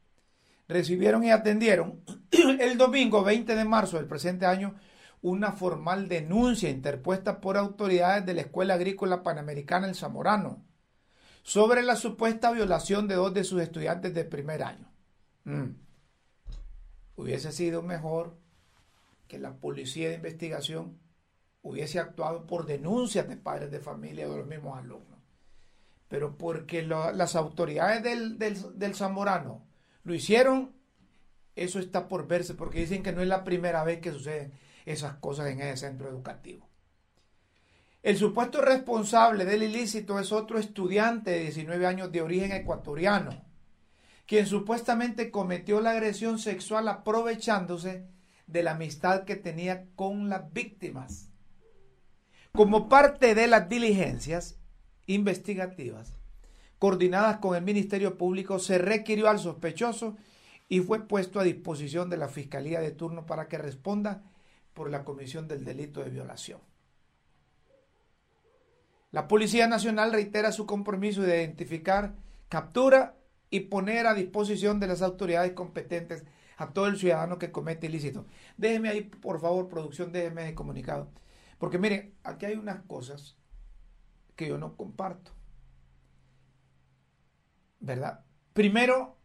Speaker 2: recibieron y atendieron el domingo 20 de marzo del presente año una formal denuncia interpuesta por autoridades de la Escuela Agrícola Panamericana El Zamorano sobre la supuesta violación de dos de sus estudiantes de primer año. Mm. Hubiese sido mejor que la policía de investigación hubiese actuado por denuncias de padres de familia de los mismos alumnos. Pero porque las autoridades del, del Zamorano lo hicieron, eso está por verse, porque dicen que no es la primera vez que suceden esas cosas en ese centro educativo. El supuesto responsable del ilícito es otro estudiante de 19 años de origen ecuatoriano, quien supuestamente cometió la agresión sexual aprovechándose de la amistad que tenía con las víctimas. Como parte de las diligencias investigativas coordinadas con el Ministerio Público, se requirió al sospechoso y fue puesto a disposición de la Fiscalía de turno para que responda por la comisión del delito de violación. La Policía Nacional reitera su compromiso de identificar, captura y poner a disposición de las autoridades competentes a todo el ciudadano que comete ilícito. Déjeme ahí, por favor, producción, déjeme de comunicado. Porque mire, aquí hay unas cosas que yo no comparto. ¿Verdad? Primero,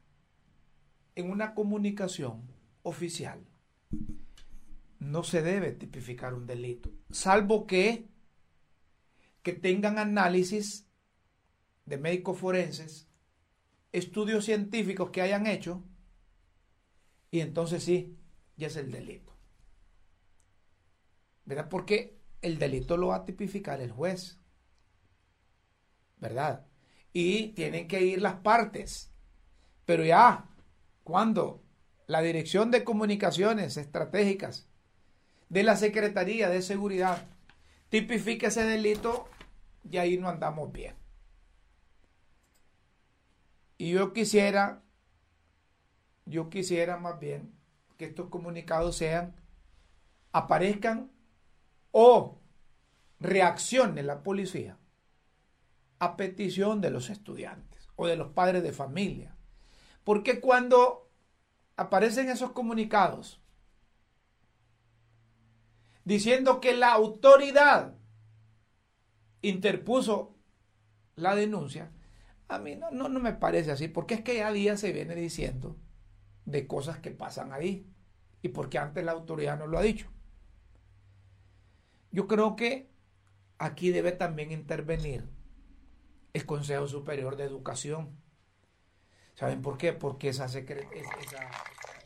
Speaker 2: en una comunicación oficial no se debe tipificar un delito, salvo que que tengan análisis de médicos forenses, estudios científicos que hayan hecho, y entonces sí, ya es el delito. ¿Verdad? Porque el delito lo va a tipificar el juez. ¿Verdad? Y tienen que ir las partes. Pero ya, cuando la Dirección de Comunicaciones Estratégicas de la Secretaría de Seguridad tipifica ese delito, y ahí no andamos bien. Y yo quisiera, yo quisiera más bien que estos comunicados sean, aparezcan o reaccione la policía a petición de los estudiantes o de los padres de familia. Porque cuando aparecen esos comunicados diciendo que la autoridad interpuso la denuncia, a mí no, no, me parece así, porque es que ya día se viene diciendo de cosas que pasan ahí y porque antes la autoridad no lo ha dicho. Yo creo que aquí debe también intervenir el Consejo Superior de Educación. ¿Saben por qué? Porque esa,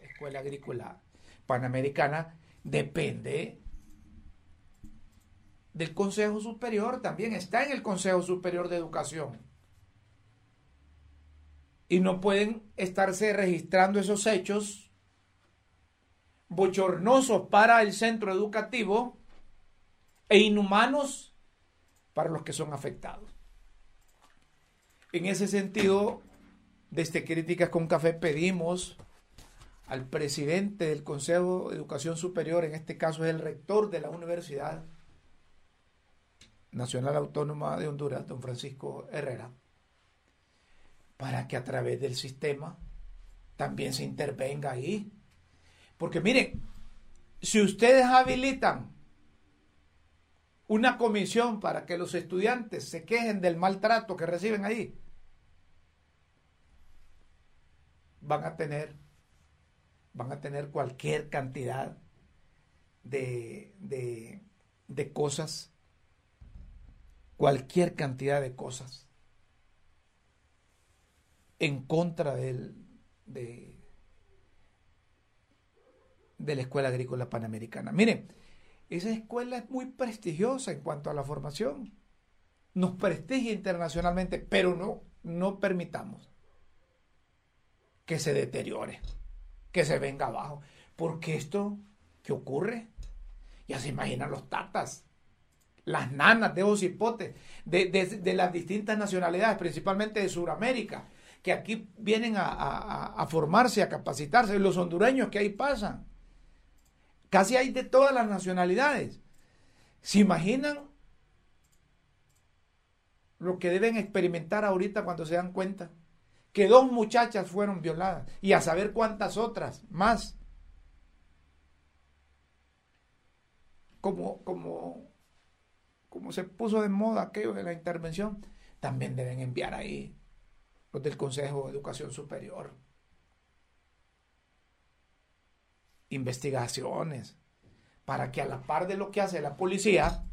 Speaker 2: escuela agrícola panamericana depende del Consejo Superior, también está en el Consejo Superior de Educación. Y no pueden estarse registrando esos hechos bochornosos para el centro educativo e inhumanos para los que son afectados. En ese sentido, desde Críticas con Café pedimos al presidente del Consejo de Educación Superior, en este caso es el rector de la universidad, Nacional Autónoma de Honduras, don Francisco Herrera, para que a través del sistema también se intervenga ahí. Porque miren, si ustedes habilitan una comisión para que los estudiantes se quejen del maltrato que reciben ahí, van a tener, van a tener cualquier cantidad de, de, de cosas, cualquier cantidad de cosas en contra del, de, la Escuela Agrícola Panamericana. Miren, esa escuela es muy prestigiosa en cuanto a la formación. Nos prestigia internacionalmente, pero no, no permitamos que se deteriore, que se venga abajo. Porque esto, ¿qué ocurre? Ya se imaginan los tatas, las nanas de ocipote, de, de, de las distintas nacionalidades, principalmente de Sudamérica, que aquí vienen a, a, a formarse, a capacitarse, los hondureños que ahí pasan. Casi hay de todas las nacionalidades. ¿Se imaginan lo que deben experimentar ahorita cuando se dan cuenta? Que dos muchachas fueron violadas y a saber cuántas otras más. Como, como, como se puso de moda aquello de la intervención, también deben enviar ahí los del Consejo de Educación Superior. investigaciones, para que a la par de lo que hace la policía,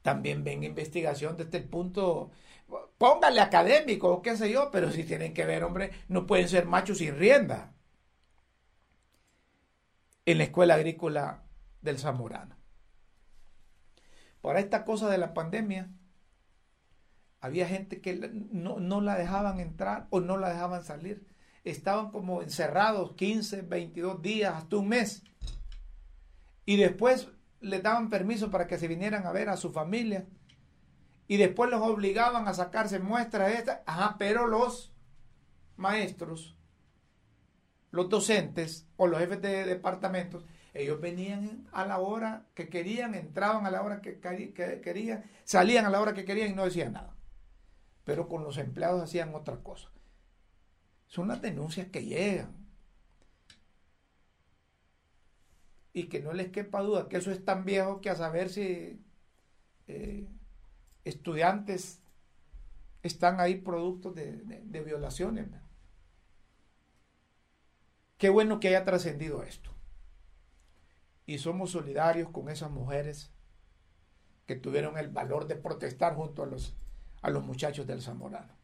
Speaker 2: también venga investigación desde el punto, póngale académico o qué sé yo, pero si tienen que ver, hombre, no pueden ser machos sin rienda. En la escuela agrícola del Zamorano. Para esta cosa de la pandemia, había gente que no, no la dejaban entrar o no la dejaban salir estaban como encerrados 15, 22 días, hasta un mes. Y después les daban permiso para que se vinieran a ver a su familia. Y después los obligaban a sacarse muestras estas. Ajá, pero los maestros, los docentes o los jefes de departamentos, ellos venían a la hora que querían, entraban a la hora que, querían, salían a la hora que querían y no decían nada. Pero con los empleados hacían otra cosa. Son las denuncias que llegan. Y que no les quepa duda que eso es tan viejo que a saber si eh, estudiantes están ahí productos de, violaciones. Qué bueno que haya trascendido esto. Y somos solidarios con esas mujeres que tuvieron el valor de protestar junto a los, a los muchachos del Zamorano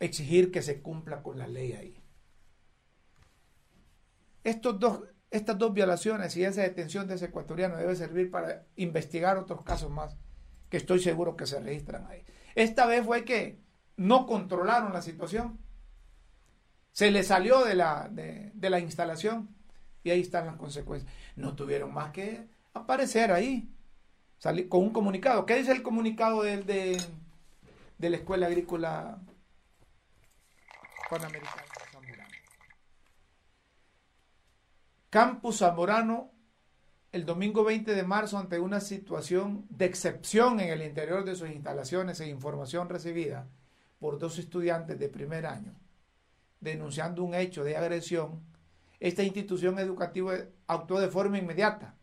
Speaker 2: exigir que se cumpla con la ley ahí. Estos dos, estas dos violaciones y esa detención de ese ecuatoriano debe servir para investigar otros casos más que estoy seguro que se registran ahí. Esta vez fue que no controlaron la situación. Se le salió de la, de, la instalación y ahí están las consecuencias. No tuvieron más que aparecer ahí con un comunicado. ¿Qué dice el comunicado de, de, de la Escuela Agrícola Panamericano Zamorano. Campus Zamorano, el domingo 20 de marzo, ante una situación de excepción en el interior de sus instalaciones e información recibida por dos estudiantes de primer año, denunciando un hecho de agresión, esta institución educativa actuó de forma inmediata,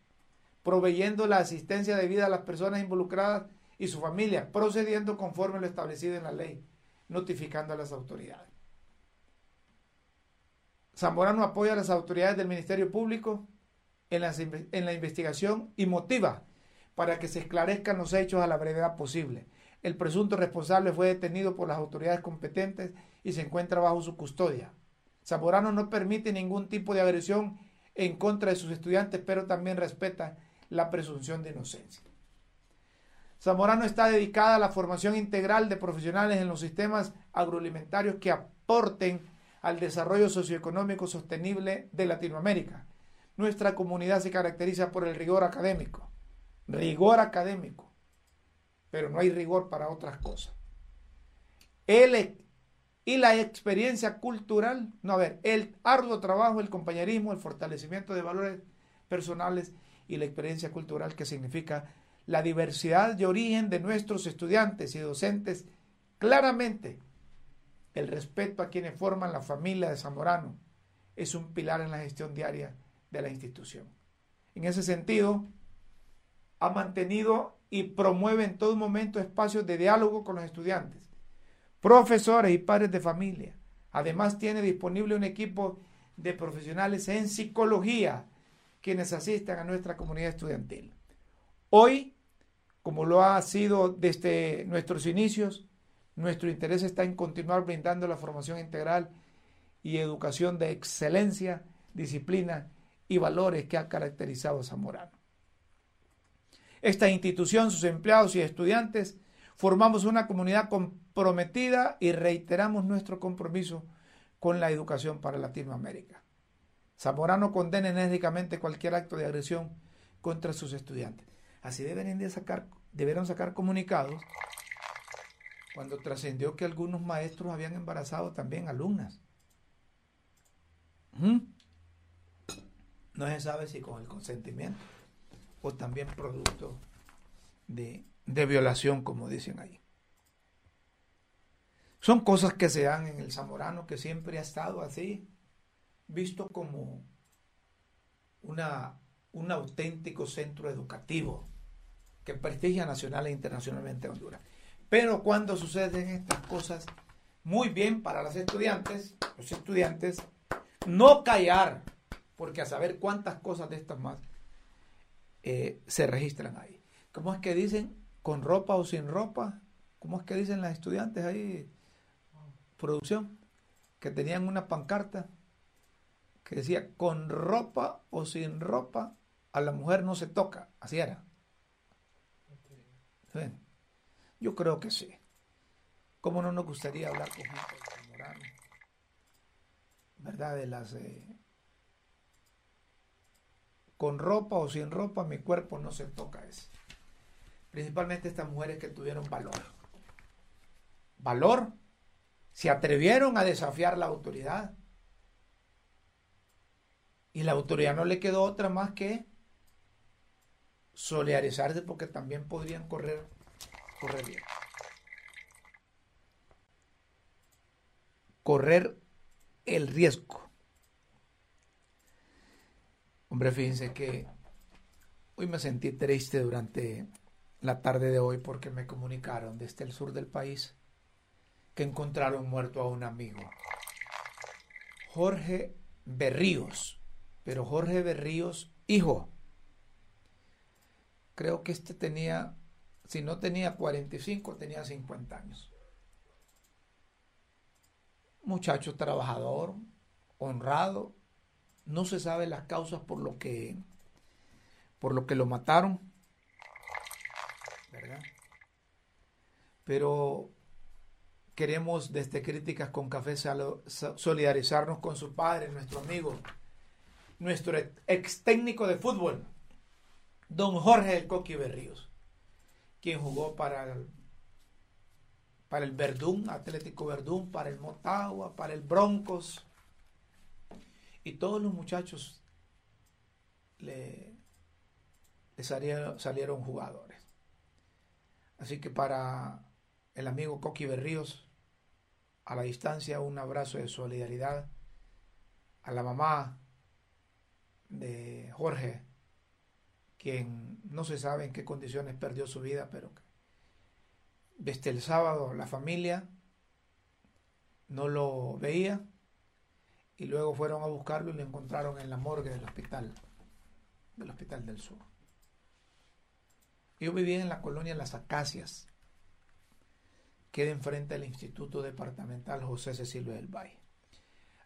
Speaker 2: proveyendo la asistencia debida a las personas involucradas y su familia, procediendo conforme lo establecido en la ley, notificando a las autoridades. Zamorano apoya a las autoridades del Ministerio Público en, la investigación y motiva para que se esclarezcan los hechos a la brevedad posible. El presunto responsable fue detenido por las autoridades competentes y se encuentra bajo su custodia. Zamorano no permite ningún tipo de agresión en contra de sus estudiantes, pero también respeta la presunción de inocencia. Zamorano está dedicada a la formación integral de profesionales en los sistemas agroalimentarios que aporten al desarrollo socioeconómico sostenible de Latinoamérica. Nuestra comunidad se caracteriza por el rigor académico, rigor académico, pero no hay rigor para otras cosas. El, y la experiencia cultural, no, a ver, el arduo trabajo, el compañerismo, el fortalecimiento de valores personales y la experiencia cultural que significa la diversidad de origen de nuestros estudiantes y docentes claramente el respeto a quienes forman la familia de Zamorano es un pilar en la gestión diaria de la institución. En ese sentido, ha mantenido y promueve en todo momento espacios de diálogo con los estudiantes, profesores y padres de familia. Además, tiene disponible un equipo de profesionales en psicología quienes asisten a nuestra comunidad estudiantil. Hoy, como lo ha sido desde nuestros inicios, nuestro interés está en continuar brindando la formación integral y educación de excelencia, disciplina y valores que ha caracterizado a Zamorano. Esta institución, sus empleados y estudiantes, formamos una comunidad comprometida y reiteramos nuestro compromiso con la educación para Latinoamérica. Zamorano condena enérgicamente cualquier acto de agresión contra sus estudiantes. Así deberían de sacar, debieron sacar comunicados cuando trascendió que algunos maestros habían embarazado también alumnas. ¿Mm? No se sabe si con el consentimiento o también producto de, de violación, como dicen ahí. Son cosas que se dan en el Zamorano, que siempre ha estado así, visto como una, un auténtico centro educativo que prestigia nacional e internacionalmente a Honduras. Pero cuando suceden estas cosas, muy bien para los estudiantes, los estudiantes, no callar, porque a saber cuántas cosas de estas más eh, se registran ahí. ¿Cómo es que dicen con ropa o sin ropa? ¿Cómo es que dicen las estudiantes ahí, producción? Que tenían una pancarta que decía, con ropa o sin ropa, a la mujer no se toca. Así era. Yo creo que sí. ¿Cómo no nos gustaría hablar con gente Morano? ¿Verdad? De las... Eh, con ropa o sin ropa, mi cuerpo no se toca eso. Principalmente estas mujeres que tuvieron valor. Valor. Se atrevieron a desafiar la autoridad. Y la autoridad no le quedó otra más que solidarizarse porque también podrían correr correr Correr el riesgo. Hombre, fíjense que hoy me sentí triste durante la tarde de hoy porque me comunicaron desde el sur del país que encontraron muerto a un amigo. Jorge Berríos, pero Jorge Berríos, hijo. Creo que este tenía si no tenía 45, tenía 50 años. Muchacho trabajador, honrado, no se sabe las causas por lo que por lo que lo mataron. ¿Verdad? Pero queremos desde Críticas con Café solidarizarnos con su padre, nuestro amigo, nuestro ex técnico de fútbol, don Jorge El Coqui Berríos quien jugó para el, para el Verdún, Atlético Verdún, para el Motagua, para el Broncos. Y todos los muchachos le, salieron, salieron jugadores. Así que para el amigo Coqui Berríos, a la distancia, un abrazo de solidaridad. A la mamá de Jorge, quien no se sabe en qué condiciones perdió su vida, pero desde el sábado la familia no lo veía y luego fueron a buscarlo y lo encontraron en la morgue del hospital, del Hospital del Sur. Yo vivía en la colonia Las Acacias, queda enfrente del Instituto Departamental José Cecilio del Valle.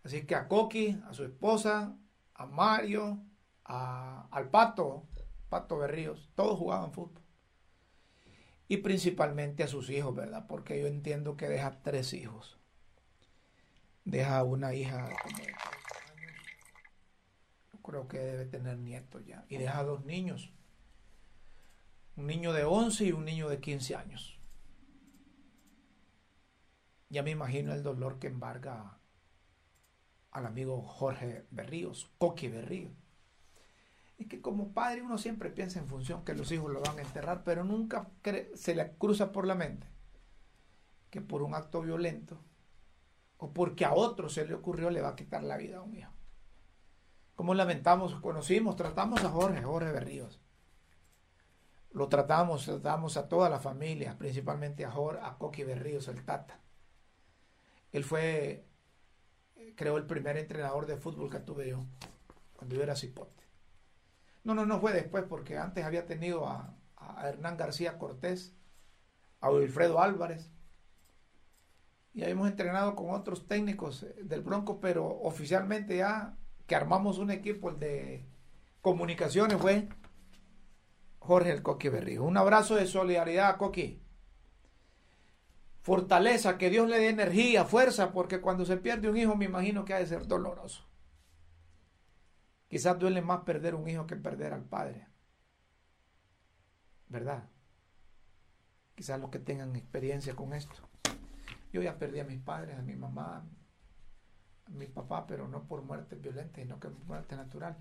Speaker 2: Así que a Coqui, a su esposa, a Mario, a, al Pato, Pato Berríos, todos jugaban fútbol. Y principalmente a sus hijos, ¿verdad? Porque yo entiendo que deja tres hijos. Deja una hija como creo que debe tener nietos ya. Y deja dos niños. Un niño de 11 y un niño de 15 años. Ya me imagino el dolor que embarga al amigo Jorge Berríos, Coqui Berríos es que como padre uno siempre piensa en función que los hijos lo van a enterrar, pero nunca se le cruza por la mente que por un acto violento o porque a otro se le ocurrió le va a quitar la vida a un hijo. Como lamentamos, conocimos, tratamos a Jorge, Jorge Berríos. Lo tratamos, tratamos a toda la familia, principalmente a Jorge, a Coqui Berríos, el Tata. Él fue, creo, el primer entrenador de fútbol que tuve yo, cuando yo era cipote. No, no, no fue después, porque antes había tenido a, Hernán García Cortés, a Wilfredo Álvarez, y hemos entrenado con otros técnicos del Bronco, pero oficialmente ya que armamos un equipo, de comunicaciones, fue Jorge el Coqui Berrío. Un abrazo de solidaridad a Coqui. Fortaleza, que Dios le dé energía, fuerza, porque cuando se pierde un hijo me imagino que ha de ser doloroso. Quizás duele más perder un hijo que perder al padre. ¿Verdad? Quizás los que tengan experiencia con esto. Yo ya perdí a mis padres, a mi mamá, a mi papá, pero no por muerte violenta, sino que por muerte natural.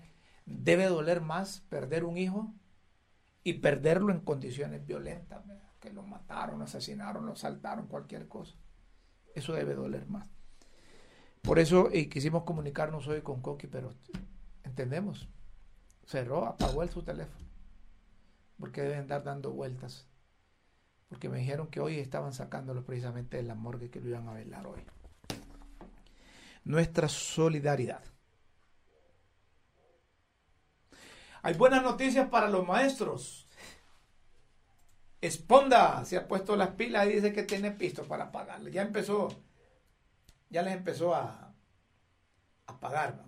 Speaker 2: Debe doler más perder un hijo y perderlo en condiciones violentas, que lo mataron, lo asesinaron, lo saltaron, cualquier cosa. Eso debe doler más. Por eso y quisimos comunicarnos hoy con Coqui, pero entendemos. Cerró, apagó el su teléfono. Porque deben andar dando vueltas porque me dijeron que hoy estaban sacándolo precisamente de la morgue que lo iban a velar hoy. Nuestra solidaridad. Hay buenas noticias para los maestros. Esponda se ha puesto las pilas y dice que tiene pisto para pagarle. Ya empezó, ya les empezó a, a pagar.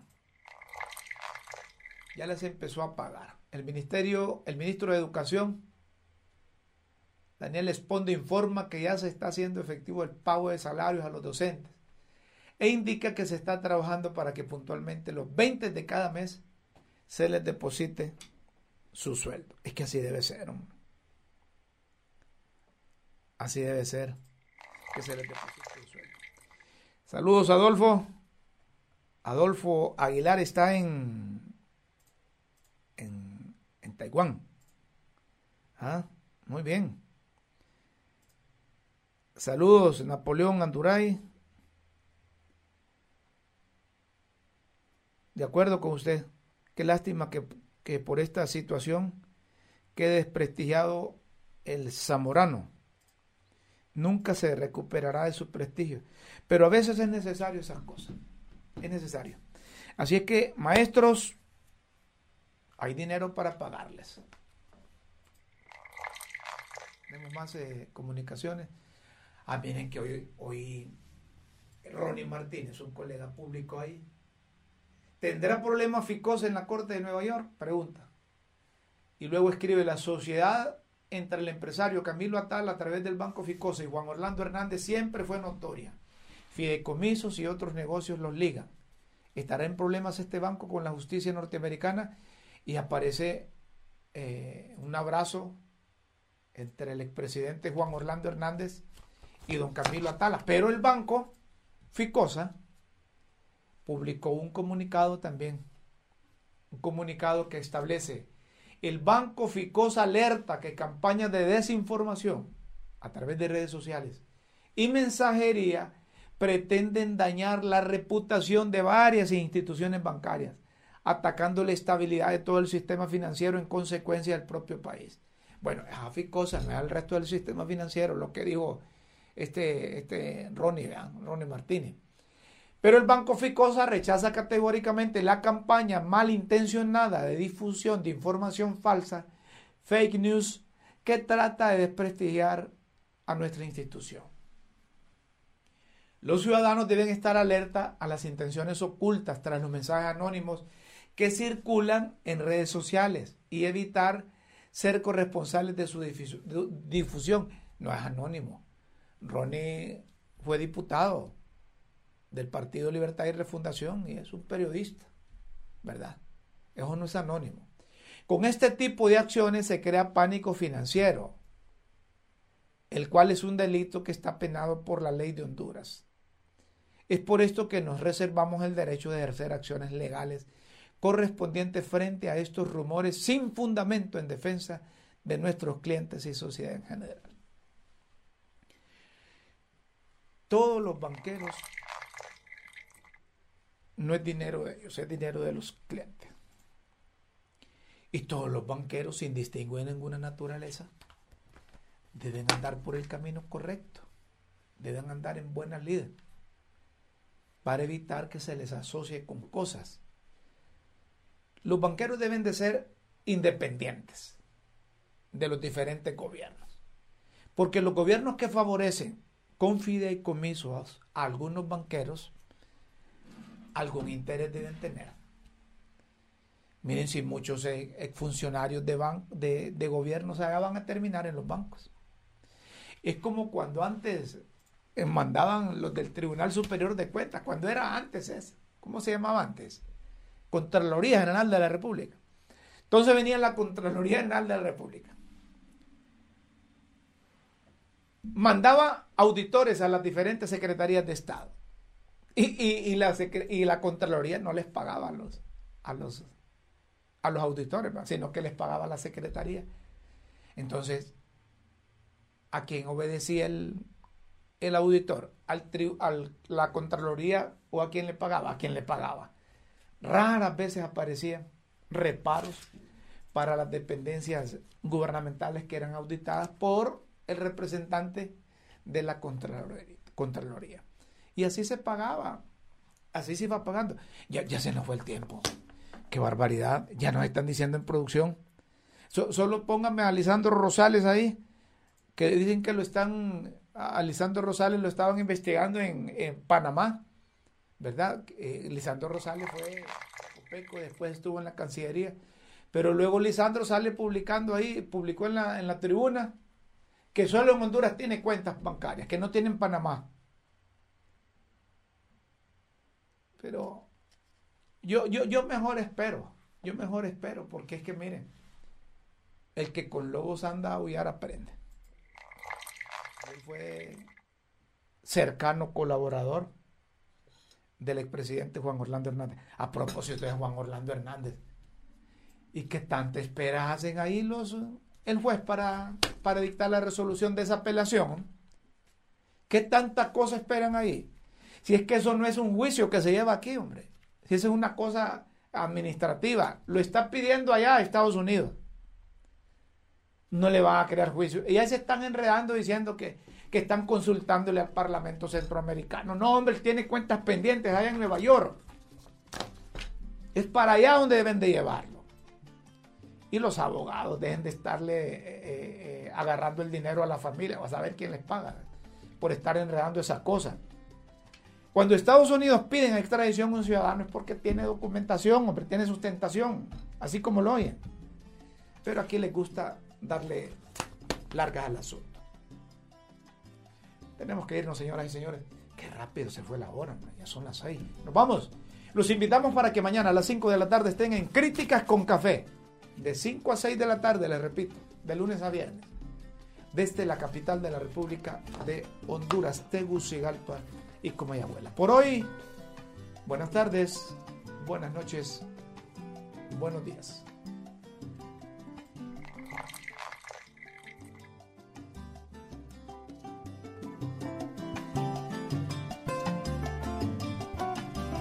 Speaker 2: Ya les empezó a pagar. El ministerio, el ministro de Educación Daniel Esponde informa que ya se está haciendo efectivo el pago de salarios a los docentes e indica que se está trabajando para que puntualmente los 20 de cada mes se les deposite su sueldo. Es que así debe ser. Así debe ser que se les deposite el sueldo. Saludos, Adolfo. Adolfo Aguilar está en Taiwán. Ah, muy bien. Saludos, Napoleón Anduray. De acuerdo con usted. Qué lástima que, que por esta situación quede desprestigiado el zamorano. Nunca se recuperará de su prestigio. Pero a veces es necesario esas cosas. Es necesario. Así es que, maestros, hay dinero para pagarles. Tenemos más eh, comunicaciones. Ah, miren que hoy, hoy Ronnie Martínez, un colega público ahí, ¿tendrá problemas Ficosa en la Corte de Nueva York? Pregunta. Y luego escribe la sociedad entre el empresario Camilo Atal a través del Banco Ficosa y Juan Orlando Hernández siempre fue notoria. Fideicomisos y otros negocios los ligan. ¿Estará en problemas este banco con la justicia norteamericana? Y aparece eh, un abrazo entre el expresidente Juan Orlando Hernández y don Camilo Atala. Pero el banco Ficosa publicó un comunicado también, un comunicado que establece, el banco Ficosa alerta que campañas de desinformación a través de redes sociales y mensajería pretenden dañar la reputación de varias instituciones bancarias, atacando la estabilidad de todo el sistema financiero en consecuencia del propio país. Bueno, es a Ficosa, no es al resto del sistema financiero, lo que dijo este, este Ronnie, Ronnie Martínez. Pero el Banco Ficosa rechaza categóricamente la campaña malintencionada de difusión de información falsa, fake news, que trata de desprestigiar a nuestra institución. Los ciudadanos deben estar alerta a las intenciones ocultas tras los mensajes anónimos que circulan en redes sociales y evitar ser corresponsables de su difusión. No es anónimo, Ronnie fue diputado del Partido Libertad y Refundación y es un periodista, ¿verdad? Eso no es anónimo. Con este tipo de acciones se crea pánico financiero, el cual es un delito que está penado por la ley de Honduras. Es por esto que nos reservamos el derecho de ejercer acciones legales correspondientes frente a estos rumores sin fundamento en defensa de nuestros clientes y sociedad en general. todos los banqueros no es dinero de ellos, es dinero de los clientes. Y todos los banqueros, sin distinguir ninguna naturaleza, deben andar por el camino correcto, deben andar en buenas líderes para evitar que se les asocie con cosas. Los banqueros deben de ser independientes de los diferentes gobiernos, porque los gobiernos que favorecen con fideicomisos a algunos banqueros, algún interés deben tener. Miren si muchos funcionarios de, de, de gobierno se van a terminar en los bancos. Es como cuando antes eh, mandaban los del Tribunal Superior de Cuentas, cuando era antes ese, ¿cómo se llamaba antes? Contraloría General de la República. Entonces venía la Contraloría General de la República. Mandaba auditores a las diferentes secretarías de Estado. Y, la, y la Contraloría no les pagaba a los, a los, a los auditores, sino que les pagaba la Secretaría. Entonces, ¿a quién obedecía el, el auditor? ¿Al, al la Contraloría o a quién le pagaba? A quién le pagaba. Raras veces aparecían reparos para las dependencias gubernamentales que eran auditadas por el representante de la Contraloría. Y así se pagaba, así se iba pagando. Ya, ya se nos fue el tiempo. Qué barbaridad, ya nos están diciendo en producción. solo pónganme a Lisandro Rosales ahí, que dicen que lo están, a Rosales lo estaban investigando en, en Panamá, ¿verdad? Eh, Lisandro Rosales fue después estuvo en la Cancillería. Pero luego Lisandro sale publicando ahí, publicó en la, en la tribuna, que solo en Honduras tiene cuentas bancarias, que no tiene en Panamá. Pero yo, yo, yo mejor espero, yo mejor espero, porque es que miren, el que con lobos anda a aullar aprende. Él fue cercano colaborador del expresidente Juan Orlando Hernández. A propósito de Juan Orlando Hernández. ¿Y qué tanta esperas hacen ahí los, el juez para, para dictar la resolución de esa apelación? ¿Qué tanta cosa esperan ahí? Si es que eso no es un juicio que se lleva aquí, hombre. Si eso es una cosa administrativa. Lo está pidiendo allá Estados Unidos. No le van a crear juicio. Y ya se están enredando diciendo que que están consultándole al Parlamento Centroamericano. No, hombre, tiene cuentas pendientes allá en Nueva York. Es para allá donde deben de llevarlo. Y los abogados deben de estarle eh, eh, eh, agarrando el dinero a la familia. Vas a saber quién les paga por estar enredando esas cosas. Cuando Estados Unidos piden extradición a un ciudadano es porque tiene documentación, hombre, tiene sustentación, así como lo oyen. Pero aquí les gusta darle largas al asunto. Tenemos que irnos, señoras y señores. Qué rápido se fue la hora, ya son las seis. Nos vamos. Los invitamos para que mañana a las 5 de la tarde estén en Críticas con Café. De 5 a 6 de la tarde, les repito, de lunes a viernes. Desde la capital de la República de Honduras, Tegucigalpa y Comayagüela. Por hoy, buenas tardes, buenas noches, buenos días.